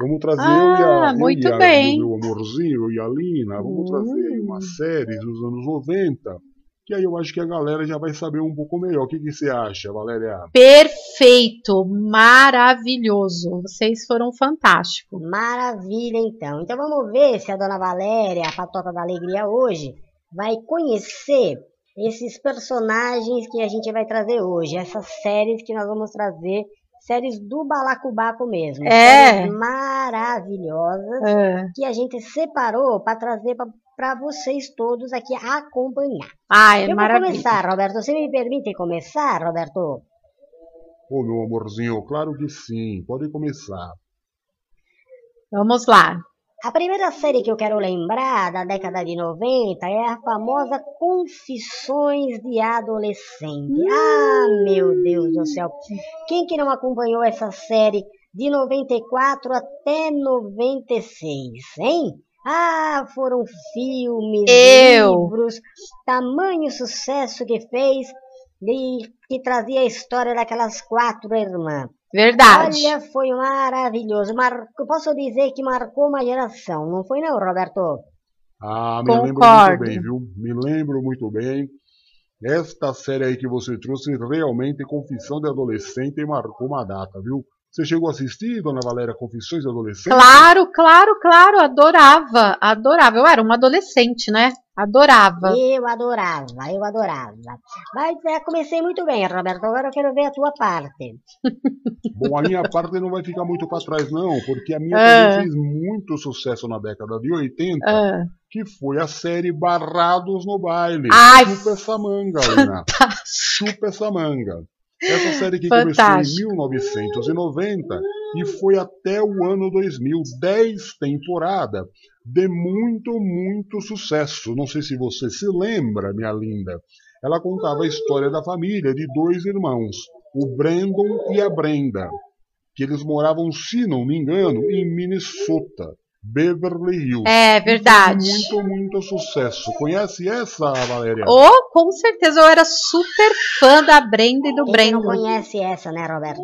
Vamos trazer Ah, eu e a, muito eu e a, bem. meu amorzinho, eu e a Lina, vamos Hum. trazer uma série dos anos 90. Que aí eu acho que a galera já vai saber um pouco melhor. O que, que você acha, Valéria? Perfeito, maravilhoso. Vocês foram fantásticos. Maravilha, então. Então vamos ver se a dona Valéria, a patota da alegria hoje, vai conhecer esses personagens que a gente vai trazer hoje, essas séries que nós vamos trazer, séries do balacobaco mesmo. É. Séries maravilhosas É. que a gente separou para trazer para vocês todos aqui acompanhar. Ah, é Eu vou maravilha. começar, Roberto. Você me permite começar, Roberto? Ô, meu amorzinho, claro que sim. Pode começar. Vamos lá. A primeira série que eu quero lembrar da década de 90 é a famosa Confissões de Adolescente. Ah, meu Deus do céu. Quem que não acompanhou essa série de 94 até 96, hein? Ah, foram filmes, Eu. livros, tamanho sucesso que fez e que trazia a história daquelas quatro irmãs. Verdade. Olha, foi maravilhoso. Mar... Posso dizer que marcou uma geração, não foi não, Roberto? Ah, me lembro muito Concordo. bem, viu? Me lembro muito bem. Esta série aí que você trouxe realmente Confissão de Adolescente e marcou uma data, viu? Você chegou a assistir, dona Valéria, Confissões de Adolescente? Claro, claro, claro. Adorava, adorava. Eu era uma adolescente, né? Adorava. Eu adorava, eu adorava. Mas é, comecei muito bem, Roberto. Agora eu quero ver a tua parte. *laughs* Bom, a minha parte não vai ficar muito para trás, não, porque a minha Ah. também fez muito sucesso na década de 80, Ah, que foi a série Barrados no Baile. Ai, Chupa essa manga, Lina. Chupa essa manga. Essa série que Fantástico. começou em 1990 e foi até o ano 2000, 10 temporadas de muito, muito sucesso. Não sei se você se lembra, minha linda. Ela contava a história da família de dois irmãos, o Brandon e a Brenda, que eles moravam, se não me engano, em Minnesota, Beverly Hills. é verdade. Muito, muito sucesso. Conhece essa, Valéria? Oh, com certeza. Eu era super fã da Brenda e do Quem não Brandon. conhece essa, né, Roberto?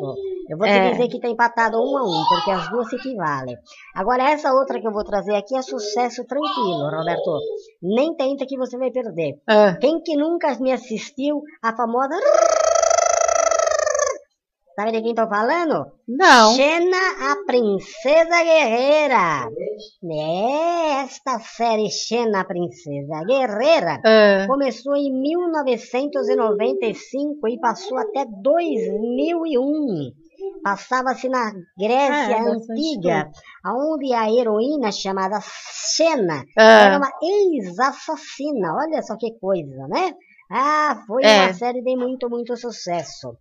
Eu vou te É. dizer que tá empatado um a um, porque as duas se equivalem. Agora, essa outra que eu vou trazer aqui é sucesso tranquilo, Roberto. Nem tenta que você vai perder. Ah, Quem que nunca me assistiu a famosa Sabe de quem tô falando? Não. Xena, a Princesa Guerreira. É, esta série Xena, a Princesa Guerreira Ah, começou em 1995 e passou até 2001. Passava-se na Grécia é Antiga, onde a heroína chamada Xena era ah, uma ex-assassina. Olha só que coisa, né? Ah, foi É. uma série de muito, muito sucesso.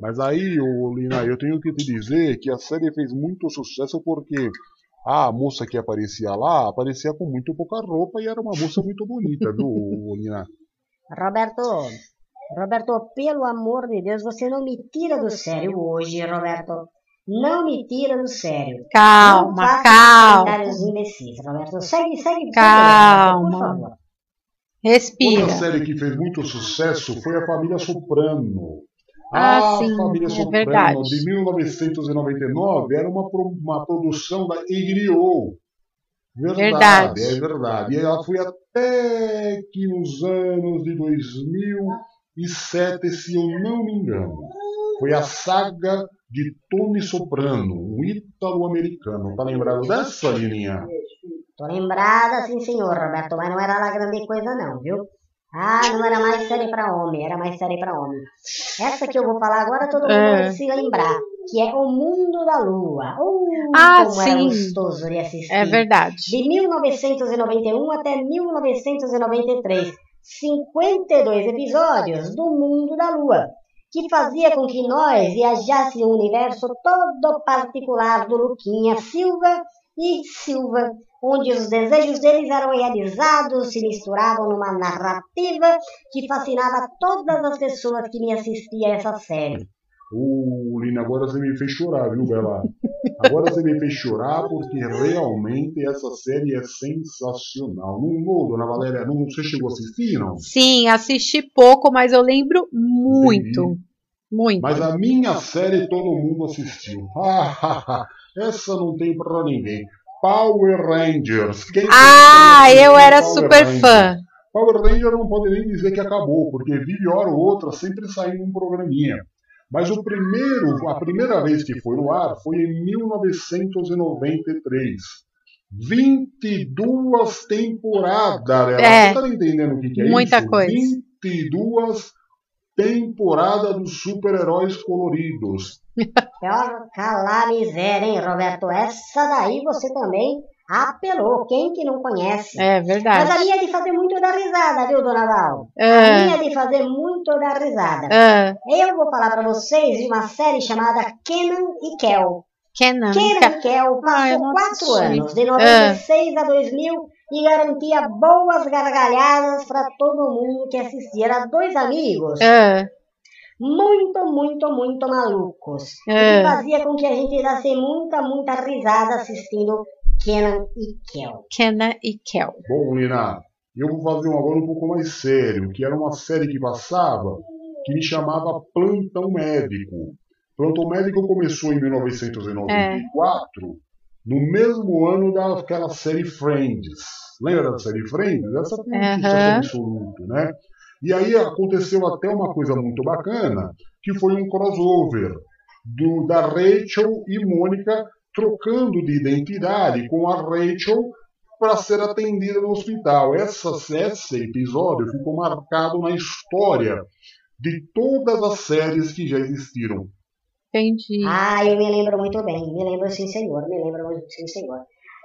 Mas aí, ô, Lina, eu tenho que te dizer que a série fez muito sucesso porque a moça que aparecia lá aparecia com muito pouca roupa e era uma moça muito bonita, viu, Lina? Roberto, Roberto, pelo amor de Deus, você não me tira do sério hoje, Roberto. Não me tira do sério. calma, calma. comentários imbecis, Roberto. Segue, segue, segue, Calma. Por favor. Outra Respira. série que fez muito sucesso foi a Família Soprano. Ah, a sim, Família é Soprano verdade. de 1999 era uma, uma produção da HBO. Verdade. é verdade. E ela foi até que nos anos de 2007, se eu não me engano. Foi a saga de Tony Soprano, um ítalo-americano. Tá lembrado dessa, Lininha? Tô lembrada, sim, senhor, Roberto, mas não era lá grande coisa, não, viu? Ah, não era mais série pra homem, era mais série pra homem. Essa que eu vou falar agora, todo mundo É. vai se lembrar, que é O Mundo da Lua. Uh, Ah, como era sim. gostoso de assistir. É verdade. De 1991 até 1993, 52 episódios do Mundo da Lua, que fazia com que nós viajássemos no universo todo particular do Luquinha Silva e Silva, onde os desejos deles eram realizados, se misturavam numa narrativa que fascinava todas as pessoas que me assistiam a essa série. Ô, Lina, agora você me fez chorar, viu, Bela? Agora você me fez chorar porque realmente essa série é sensacional. Não, não, dona Valéria, não, você chegou a assistir, não? Sim, assisti pouco, mas eu lembro muito. Muito. Mas a minha série todo mundo assistiu. *laughs* Essa não tem pra ninguém. Power Rangers. Quem Ah, eu era Power super Rangers? fã. Power Ranger não pode nem dizer que acabou, porque vive hora ou outra sempre saindo um programinha. Mas o primeiro, a primeira vez que foi no ar foi em 1993. 22 temporadas. É. Você tá entendendo o que, que é Muita isso? coisa. 22 temporadas dos super-heróis coloridos. *laughs* Pior calar miséria, hein, Roberto? Essa daí você também apelou. Quem que não conhece? É Mas a verdade. minha é de fazer muito da risada, viu, dona Val? A Ah, minha é de fazer muito da risada. ah, Eu vou falar pra vocês de uma série chamada Kenan e Kel. Kenan. Kenan e Kel Ah, passou não quatro anos, de 96 a 2000, e garantia boas gargalhadas pra todo mundo que assistia. Era dois amigos Ah, muito, muito, muito malucos. E É. que fazia com que a gente desse muita, muita risada assistindo Kenan e Kel. Kenan e Kel. Bom, Lina, eu vou fazer um agora um pouco mais sério, que era uma série que passava que me chamava Plantão Médico. Plantão Médico começou em 1994, no mesmo ano daquela série Friends. Lembra da série Friends? Essa foi um sucesso Aham. absoluto, né? E aí aconteceu até uma coisa muito bacana, que foi um crossover do, da Rachel e Mônica trocando de identidade com a Rachel para ser atendida no hospital. Essa, esse episódio ficou marcado na história de todas as séries que já existiram. Entendi. Ah, eu me lembro muito bem. Me lembro sim, senhor. Me lembro muito sim, senhor.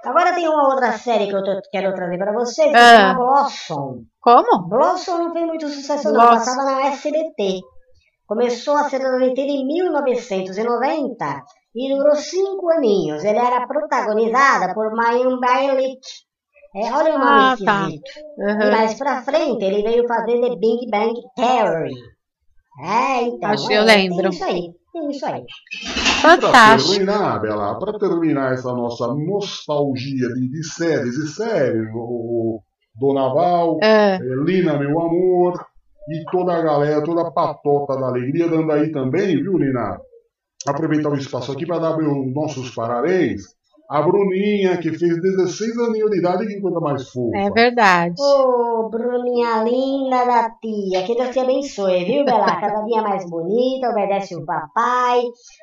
Agora tem uma outra série que eu tô- quero trazer para vocês, que chama Blossom. Como? Blossom não fez muito sucesso não, passava na SBT. Começou a ser transmitida em 1990 e durou cinco aninhos. Ele era protagonizada por Mayim Bialik. É, olha o nome Ah, tá. esquisito. E mais pra frente ele veio fazer The Big Bang Theory. É, então. Acho que eu é, lembro. Tem isso aí, tem isso aí. Para Fantástico. terminar, Bela, para terminar essa nossa nostalgia de, de séries e séries, o, o Dona Val, Ah, eh, Lina, meu amor, e toda a galera, toda a patota da alegria dando aí também, viu, Lina? Aproveitar o espaço aqui para dar meus nossos parabéns A Bruninha, que fez 16 aninhos de idade, que coisa mais fofa. É verdade. Ô, Bruninha linda da tia, que Deus te abençoe, viu, Bela? *laughs* Cada dia mais bonita, obedece o papai,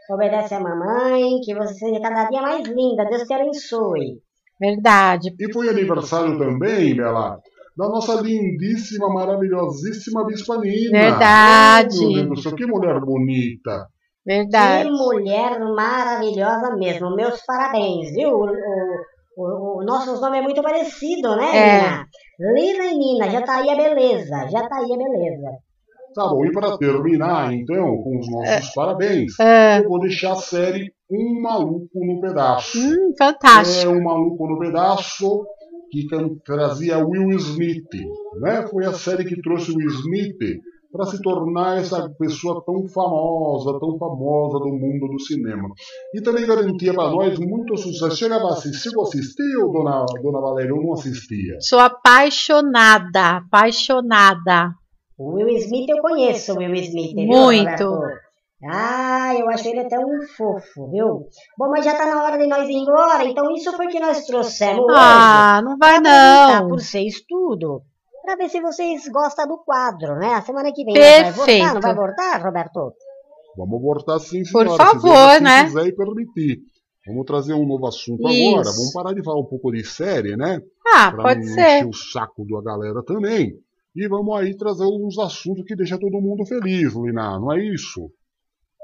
obedece a mamãe, que você seja cada dia mais linda, Deus te abençoe. Verdade. E foi aniversário também, Bela, da nossa lindíssima, maravilhosíssima Bispa Nina. Verdade. Oh, meu Deus do céu, que mulher bonita. Verdade. Que mulher maravilhosa mesmo, meus parabéns, viu? O, o, o nosso nome é muito parecido, né, É. Nina? Lina e Nina, já tá aí a beleza, já tá aí a beleza. Tá bom, e para terminar, então, com os nossos parabéns, Ah, eu vou deixar a série Um Maluco no Pedaço. hum, É fantástico. um maluco no pedaço que trazia Will Smith, né? Foi a série que trouxe o Will Smith para se tornar essa pessoa tão famosa, tão famosa do mundo do cinema. E também garantia para nós muito sucesso. Chegava a assistir, você assistiu, dona, dona Valéria? Eu não assistia. Sou apaixonada, apaixonada. O Will Smith eu conheço, o Will Smith, viu, Muito. Ah, eu acho ele até um fofo, viu? Bom, mas já tá na hora de nós ir embora, então isso foi que nós trouxemos hoje. Ah, não vai não. por ser estudo. Pra ver se vocês gostam do quadro, né? A semana que vem nós vai voltar, Perfeito. não vai voltar, Roberto? Vamos voltar sim, Por senhora. favor, se assim né? quiser e permitir. Vamos trazer um novo assunto Isso. agora. Vamos parar de falar um pouco de série, né? Ah, Pra pode não ser. encher o saco da galera também. E vamos aí trazer uns assuntos que deixam todo mundo feliz, Lina, não é isso?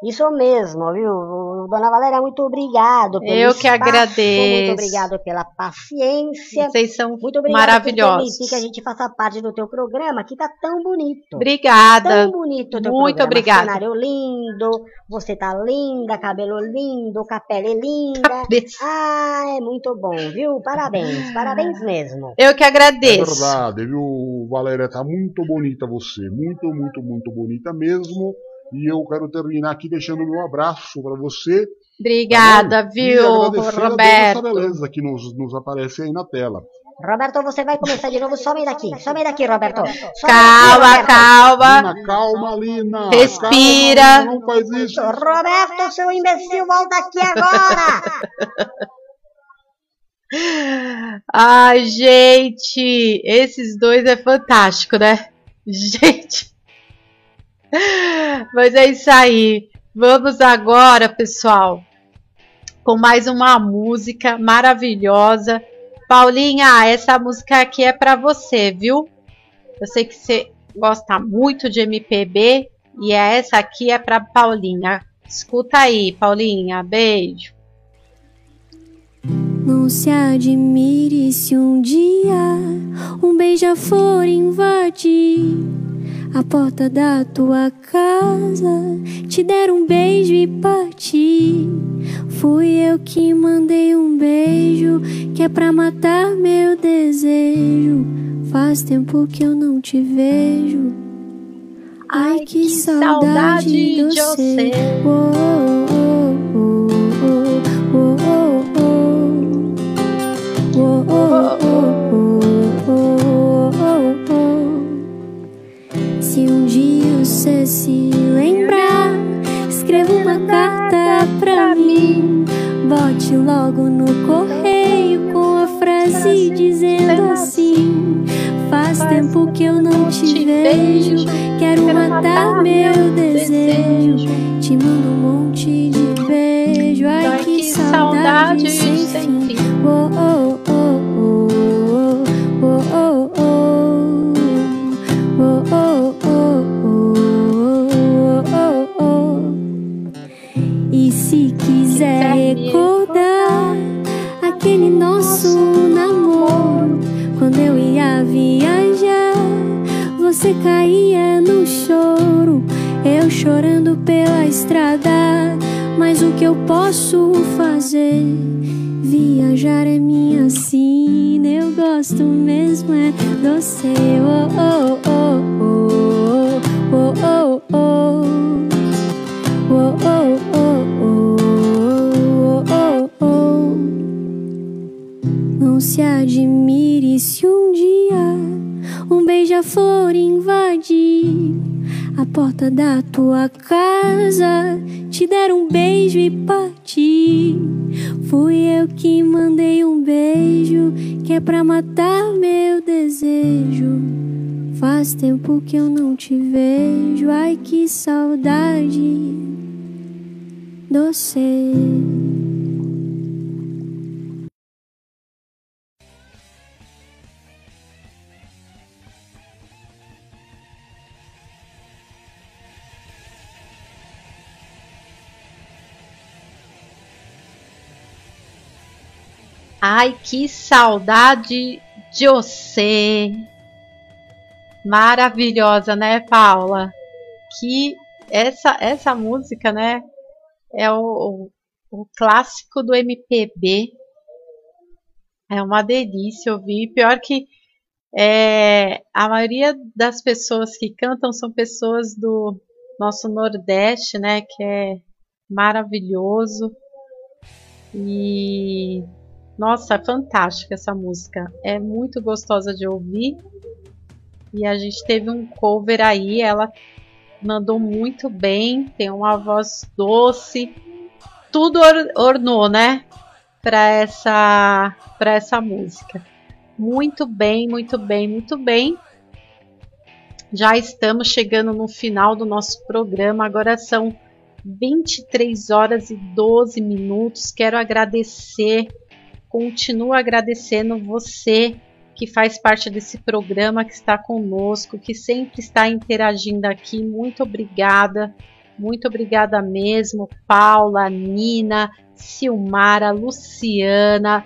Isso mesmo, viu? Dona Valéria, muito obrigado pelo Eu que espaço, agradeço. Muito obrigado pela paciência. Vocês são Muito obrigado por maravilhosos. permitir que a gente faça parte do teu programa, que tá tão bonito. Obrigada. Tão bonito o teu Muito programa. obrigada. Cenário lindo, você tá linda, cabelo lindo, capela linda. Cabeça. Ah, é muito bom, viu? Parabéns, parabéns mesmo. Eu que É agradeço. verdade, viu, Valéria? Tá muito bonita você. Muito, muito, muito bonita mesmo. E eu quero terminar aqui deixando meu abraço para você. tá Obrigada, bom? viu, e Deus essa Roberto? beleza que nos, nos aparece aí na tela. Roberto, você vai começar de novo. Some daqui, some daqui, Roberto. Some Calma, daqui, Roberto. calma. Lina, calma, Lina. Respira. Calma, não faz isso. Roberto, seu imbecil, volta aqui agora! Ai, gente, esses dois é fantástico, né? Gente. *laughs* Mas é isso aí. Vamos agora, pessoal, com mais uma música maravilhosa. Paulinha, essa música aqui é pra você, viu? Eu sei que você gosta muito de MPB e essa aqui é pra Paulinha. Escuta aí, Paulinha. Beijo. Não se admire se um dia um beija-flor invadir a porta da tua casa, te der um beijo e partir. Fui eu que mandei um beijo que é pra matar meu desejo. Faz tempo que eu não te vejo. Ai, que, saudade, de você. Oh, oh. Oh, oh, oh, você se lembrar, escreva uma carta pra mim. Bote logo no correio com a frase dizendo assim: Faz tempo que eu não te vejo, quero matar meu desejo. Te mando um monte de beijo, ai que saudade sem fim. Oh, oh, você caía no choro, eu chorando pela estrada. Mas o que eu posso fazer? Viajar é minha sina, eu gosto mesmo é você. Oh, oh, oh, oh, oh, oh, oh. Um beija-flor invadir a porta da tua casa, te der um beijo e partir. Fui eu que mandei um beijo, que é pra matar meu desejo. Faz tempo que eu não te vejo, ai que saudade doce. Ai, que saudade de você. Maravilhosa, né, Paula? Que essa essa música, né, é o, o, o clássico do MPB. É uma delícia ouvir. Pior que é, a maioria das pessoas que cantam são pessoas do nosso Nordeste, né? Que é maravilhoso. E nossa, é fantástica essa música. É muito gostosa de ouvir. E a gente teve um cover aí, ela mandou muito bem, tem uma voz doce. Tudo or ornou, né? Para essa para essa música. Muito bem, muito bem, muito bem. Já estamos chegando no final do nosso programa. Agora são 23 horas e 12 minutos. Quero agradecer, continuo agradecendo você que faz parte desse programa, que está conosco, que sempre está interagindo aqui. Muito obrigada, muito obrigada mesmo, Paula, Nina, Silmara, Luciana,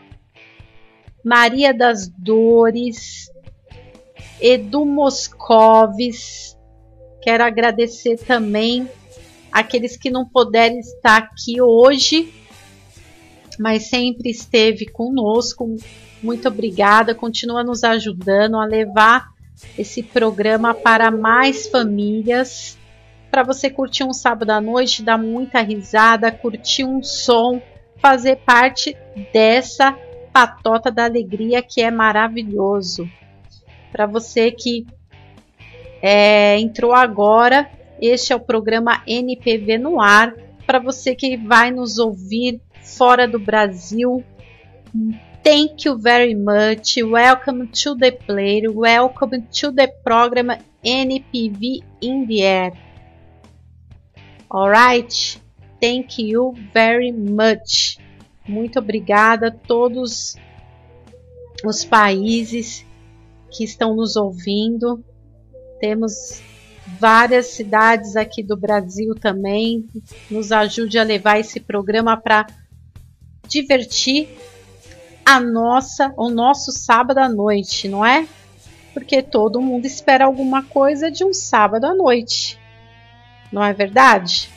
Maria das Dores, Edu Moscovis. Quero agradecer também aqueles que não puderam estar aqui hoje, mas sempre esteve conosco. Muito obrigada, continua nos ajudando a levar esse programa para mais famílias. Para você curtir um sábado à noite, dar muita risada, curtir um som, fazer parte dessa patota da alegria que é maravilhoso. Para você que é, entrou agora, este é o programa NPV no ar. Para você que vai nos ouvir fora do Brasil, Thank you very much. Welcome to the play. Welcome to the program NPV in the air. Alright? Thank you very much. Muito obrigada a todos os países que estão nos ouvindo. Temos várias cidades aqui do Brasil também. Nos ajude a levar esse programa para divertir a nossa, o nosso sábado à noite, não é? Porque todo mundo espera alguma coisa de um sábado à noite. Não é verdade?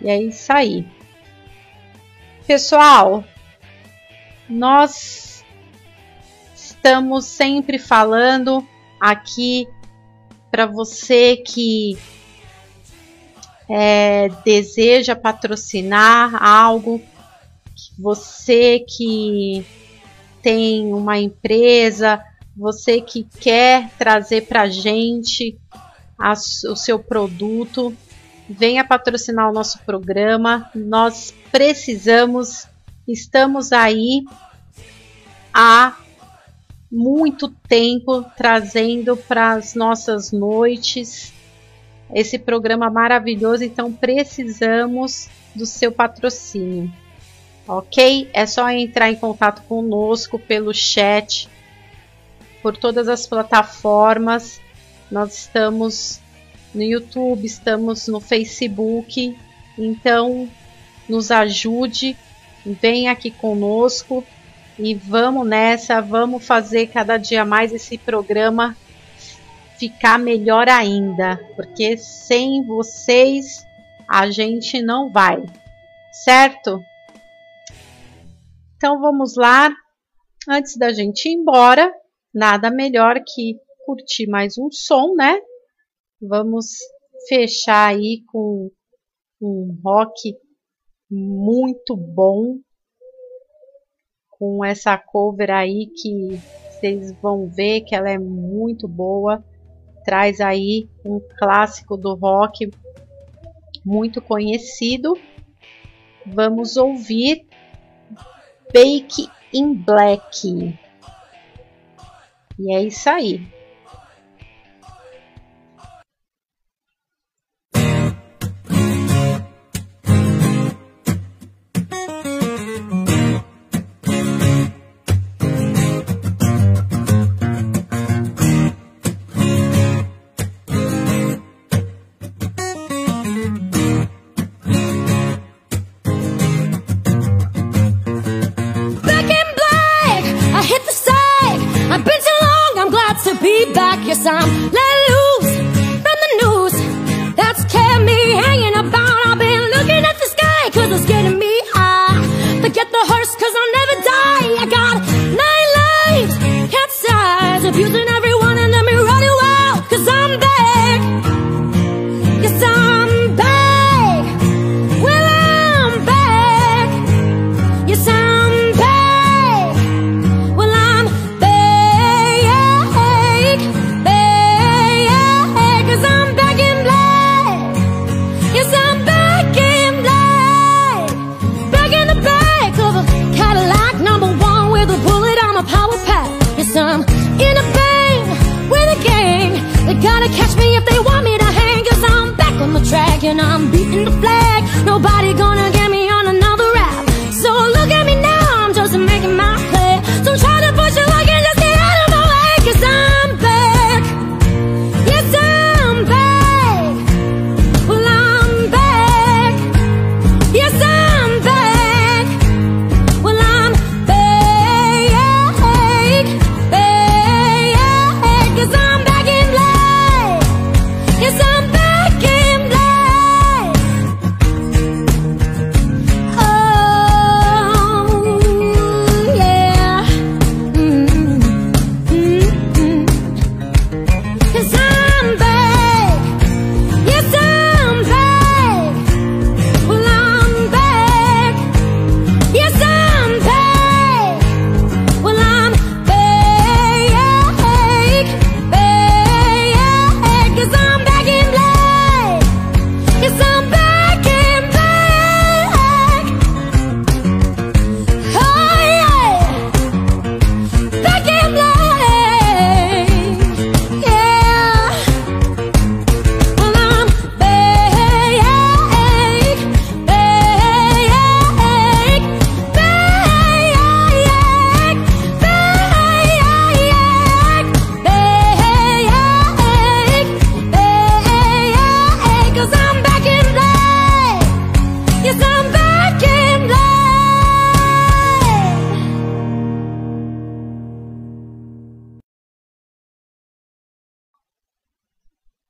E é isso aí. Pessoal, nós estamos sempre falando aqui para você que é, deseja patrocinar algo, você que tem uma empresa, você que quer trazer para a gente o seu produto, venha patrocinar o nosso programa. Nós precisamos, estamos aí há muito tempo trazendo para as nossas noites esse programa maravilhoso, então precisamos do seu patrocínio. Ok? É só entrar em contato conosco pelo chat, por todas as plataformas. Nós estamos no YouTube, estamos no Facebook. Então, nos ajude, venha aqui conosco e vamos nessa, vamos fazer cada dia mais esse programa ficar melhor ainda, porque sem vocês a gente não vai, certo? Então vamos lá. Antes da gente ir embora, nada melhor que curtir mais um som, né? Vamos fechar aí com um rock muito bom, com essa cover aí que vocês vão ver que ela é muito boa. Traz aí um clássico do rock muito conhecido. Vamos ouvir Bake in Black. E é isso aí.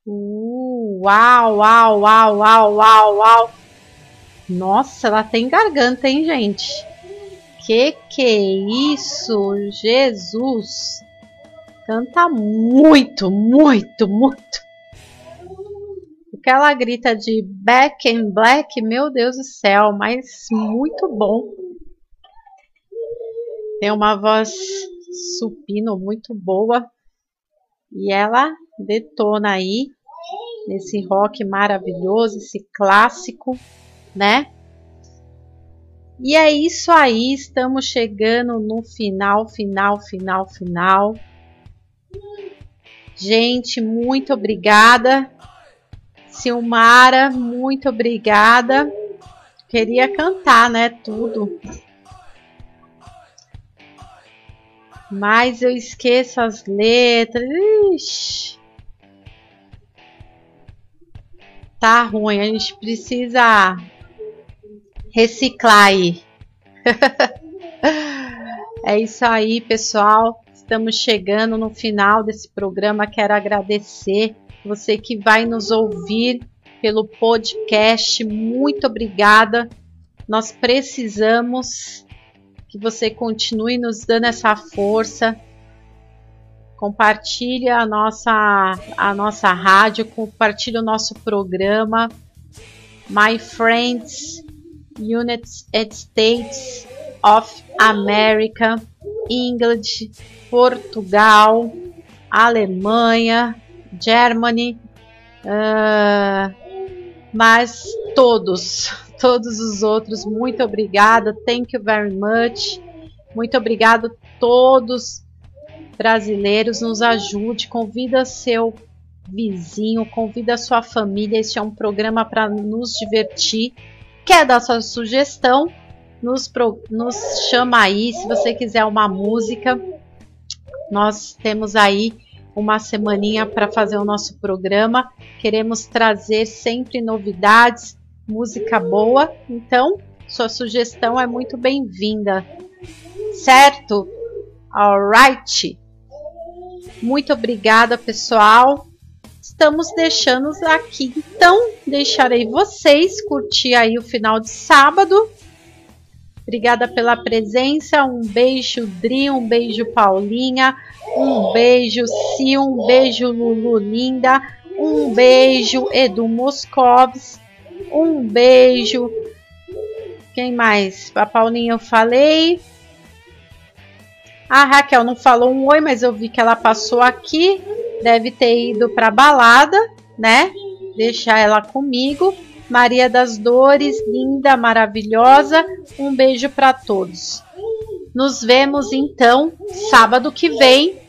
Uh, uau, uau, uau, uau, uau, uau. Nossa, ela tem garganta, hein, gente? Que que é isso? Jesus. Canta muito, muito, muito. O que ela grita de back and black, meu Deus do céu, mas muito bom. Tem uma voz supino muito boa. E ela detona aí nesse rock maravilhoso, esse clássico, né? E é isso aí, estamos chegando no final, final, final, final. Gente, muito obrigada. Silmara, muito obrigada. Queria cantar, né? Tudo. Mas eu esqueço as letras. Ixi. Tá ruim, a gente precisa reciclar aí. *laughs* é isso aí, pessoal. Estamos chegando no final desse programa. Quero agradecer você que vai nos ouvir pelo podcast. Muito obrigada. Nós precisamos que você continue nos dando essa força. Compartilhe a nossa, a nossa rádio, compartilhe o nosso programa. My Friends, United States of America, England, Portugal, Alemanha, Germany, ah, mas todos, todos os outros, muito obrigada, thank you very much, muito obrigado todos brasileiros, nos ajude, convida seu vizinho, convida sua família, este é um programa para nos divertir, quer dar sua sugestão, nos, pro, nos chama aí, se você quiser uma música, nós temos aí uma semaninha para fazer o nosso programa. Queremos trazer sempre novidades, música boa. Então, sua sugestão é muito bem-vinda. Certo? Alright. Muito obrigada, pessoal. Estamos deixando aqui, então deixarei vocês curtir aí o final de sábado. Obrigada pela presença. Um beijo, Dri, um beijo, Paulinha. Um beijo, Sil, um beijo, Lulu Linda. Um beijo, Edu Moscovis. Um beijo. Quem mais? A Paulinha eu falei. A Raquel não falou um oi, mas eu vi que ela passou aqui. Deve ter ido para balada, né? Deixar ela comigo. Maria das Dores, linda, maravilhosa. Um beijo para todos. Nos vemos então sábado que vem.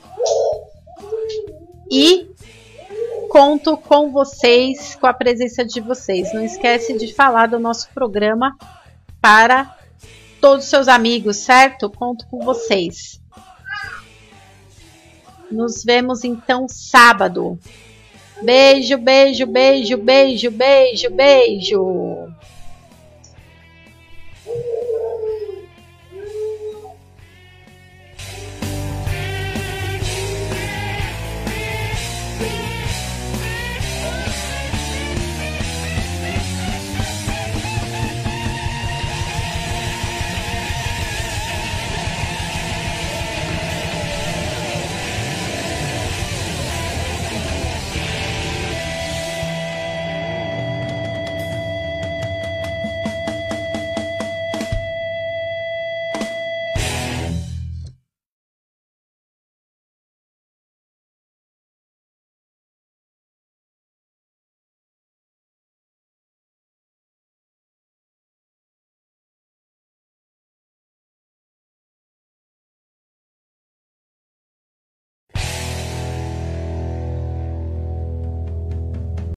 E conto com vocês, com a presença de vocês. Não esquece de falar do nosso programa para todos os seus amigos, certo? Conto com vocês. Nos vemos então sábado. Beijo, beijo, beijo, beijo, beijo, beijo.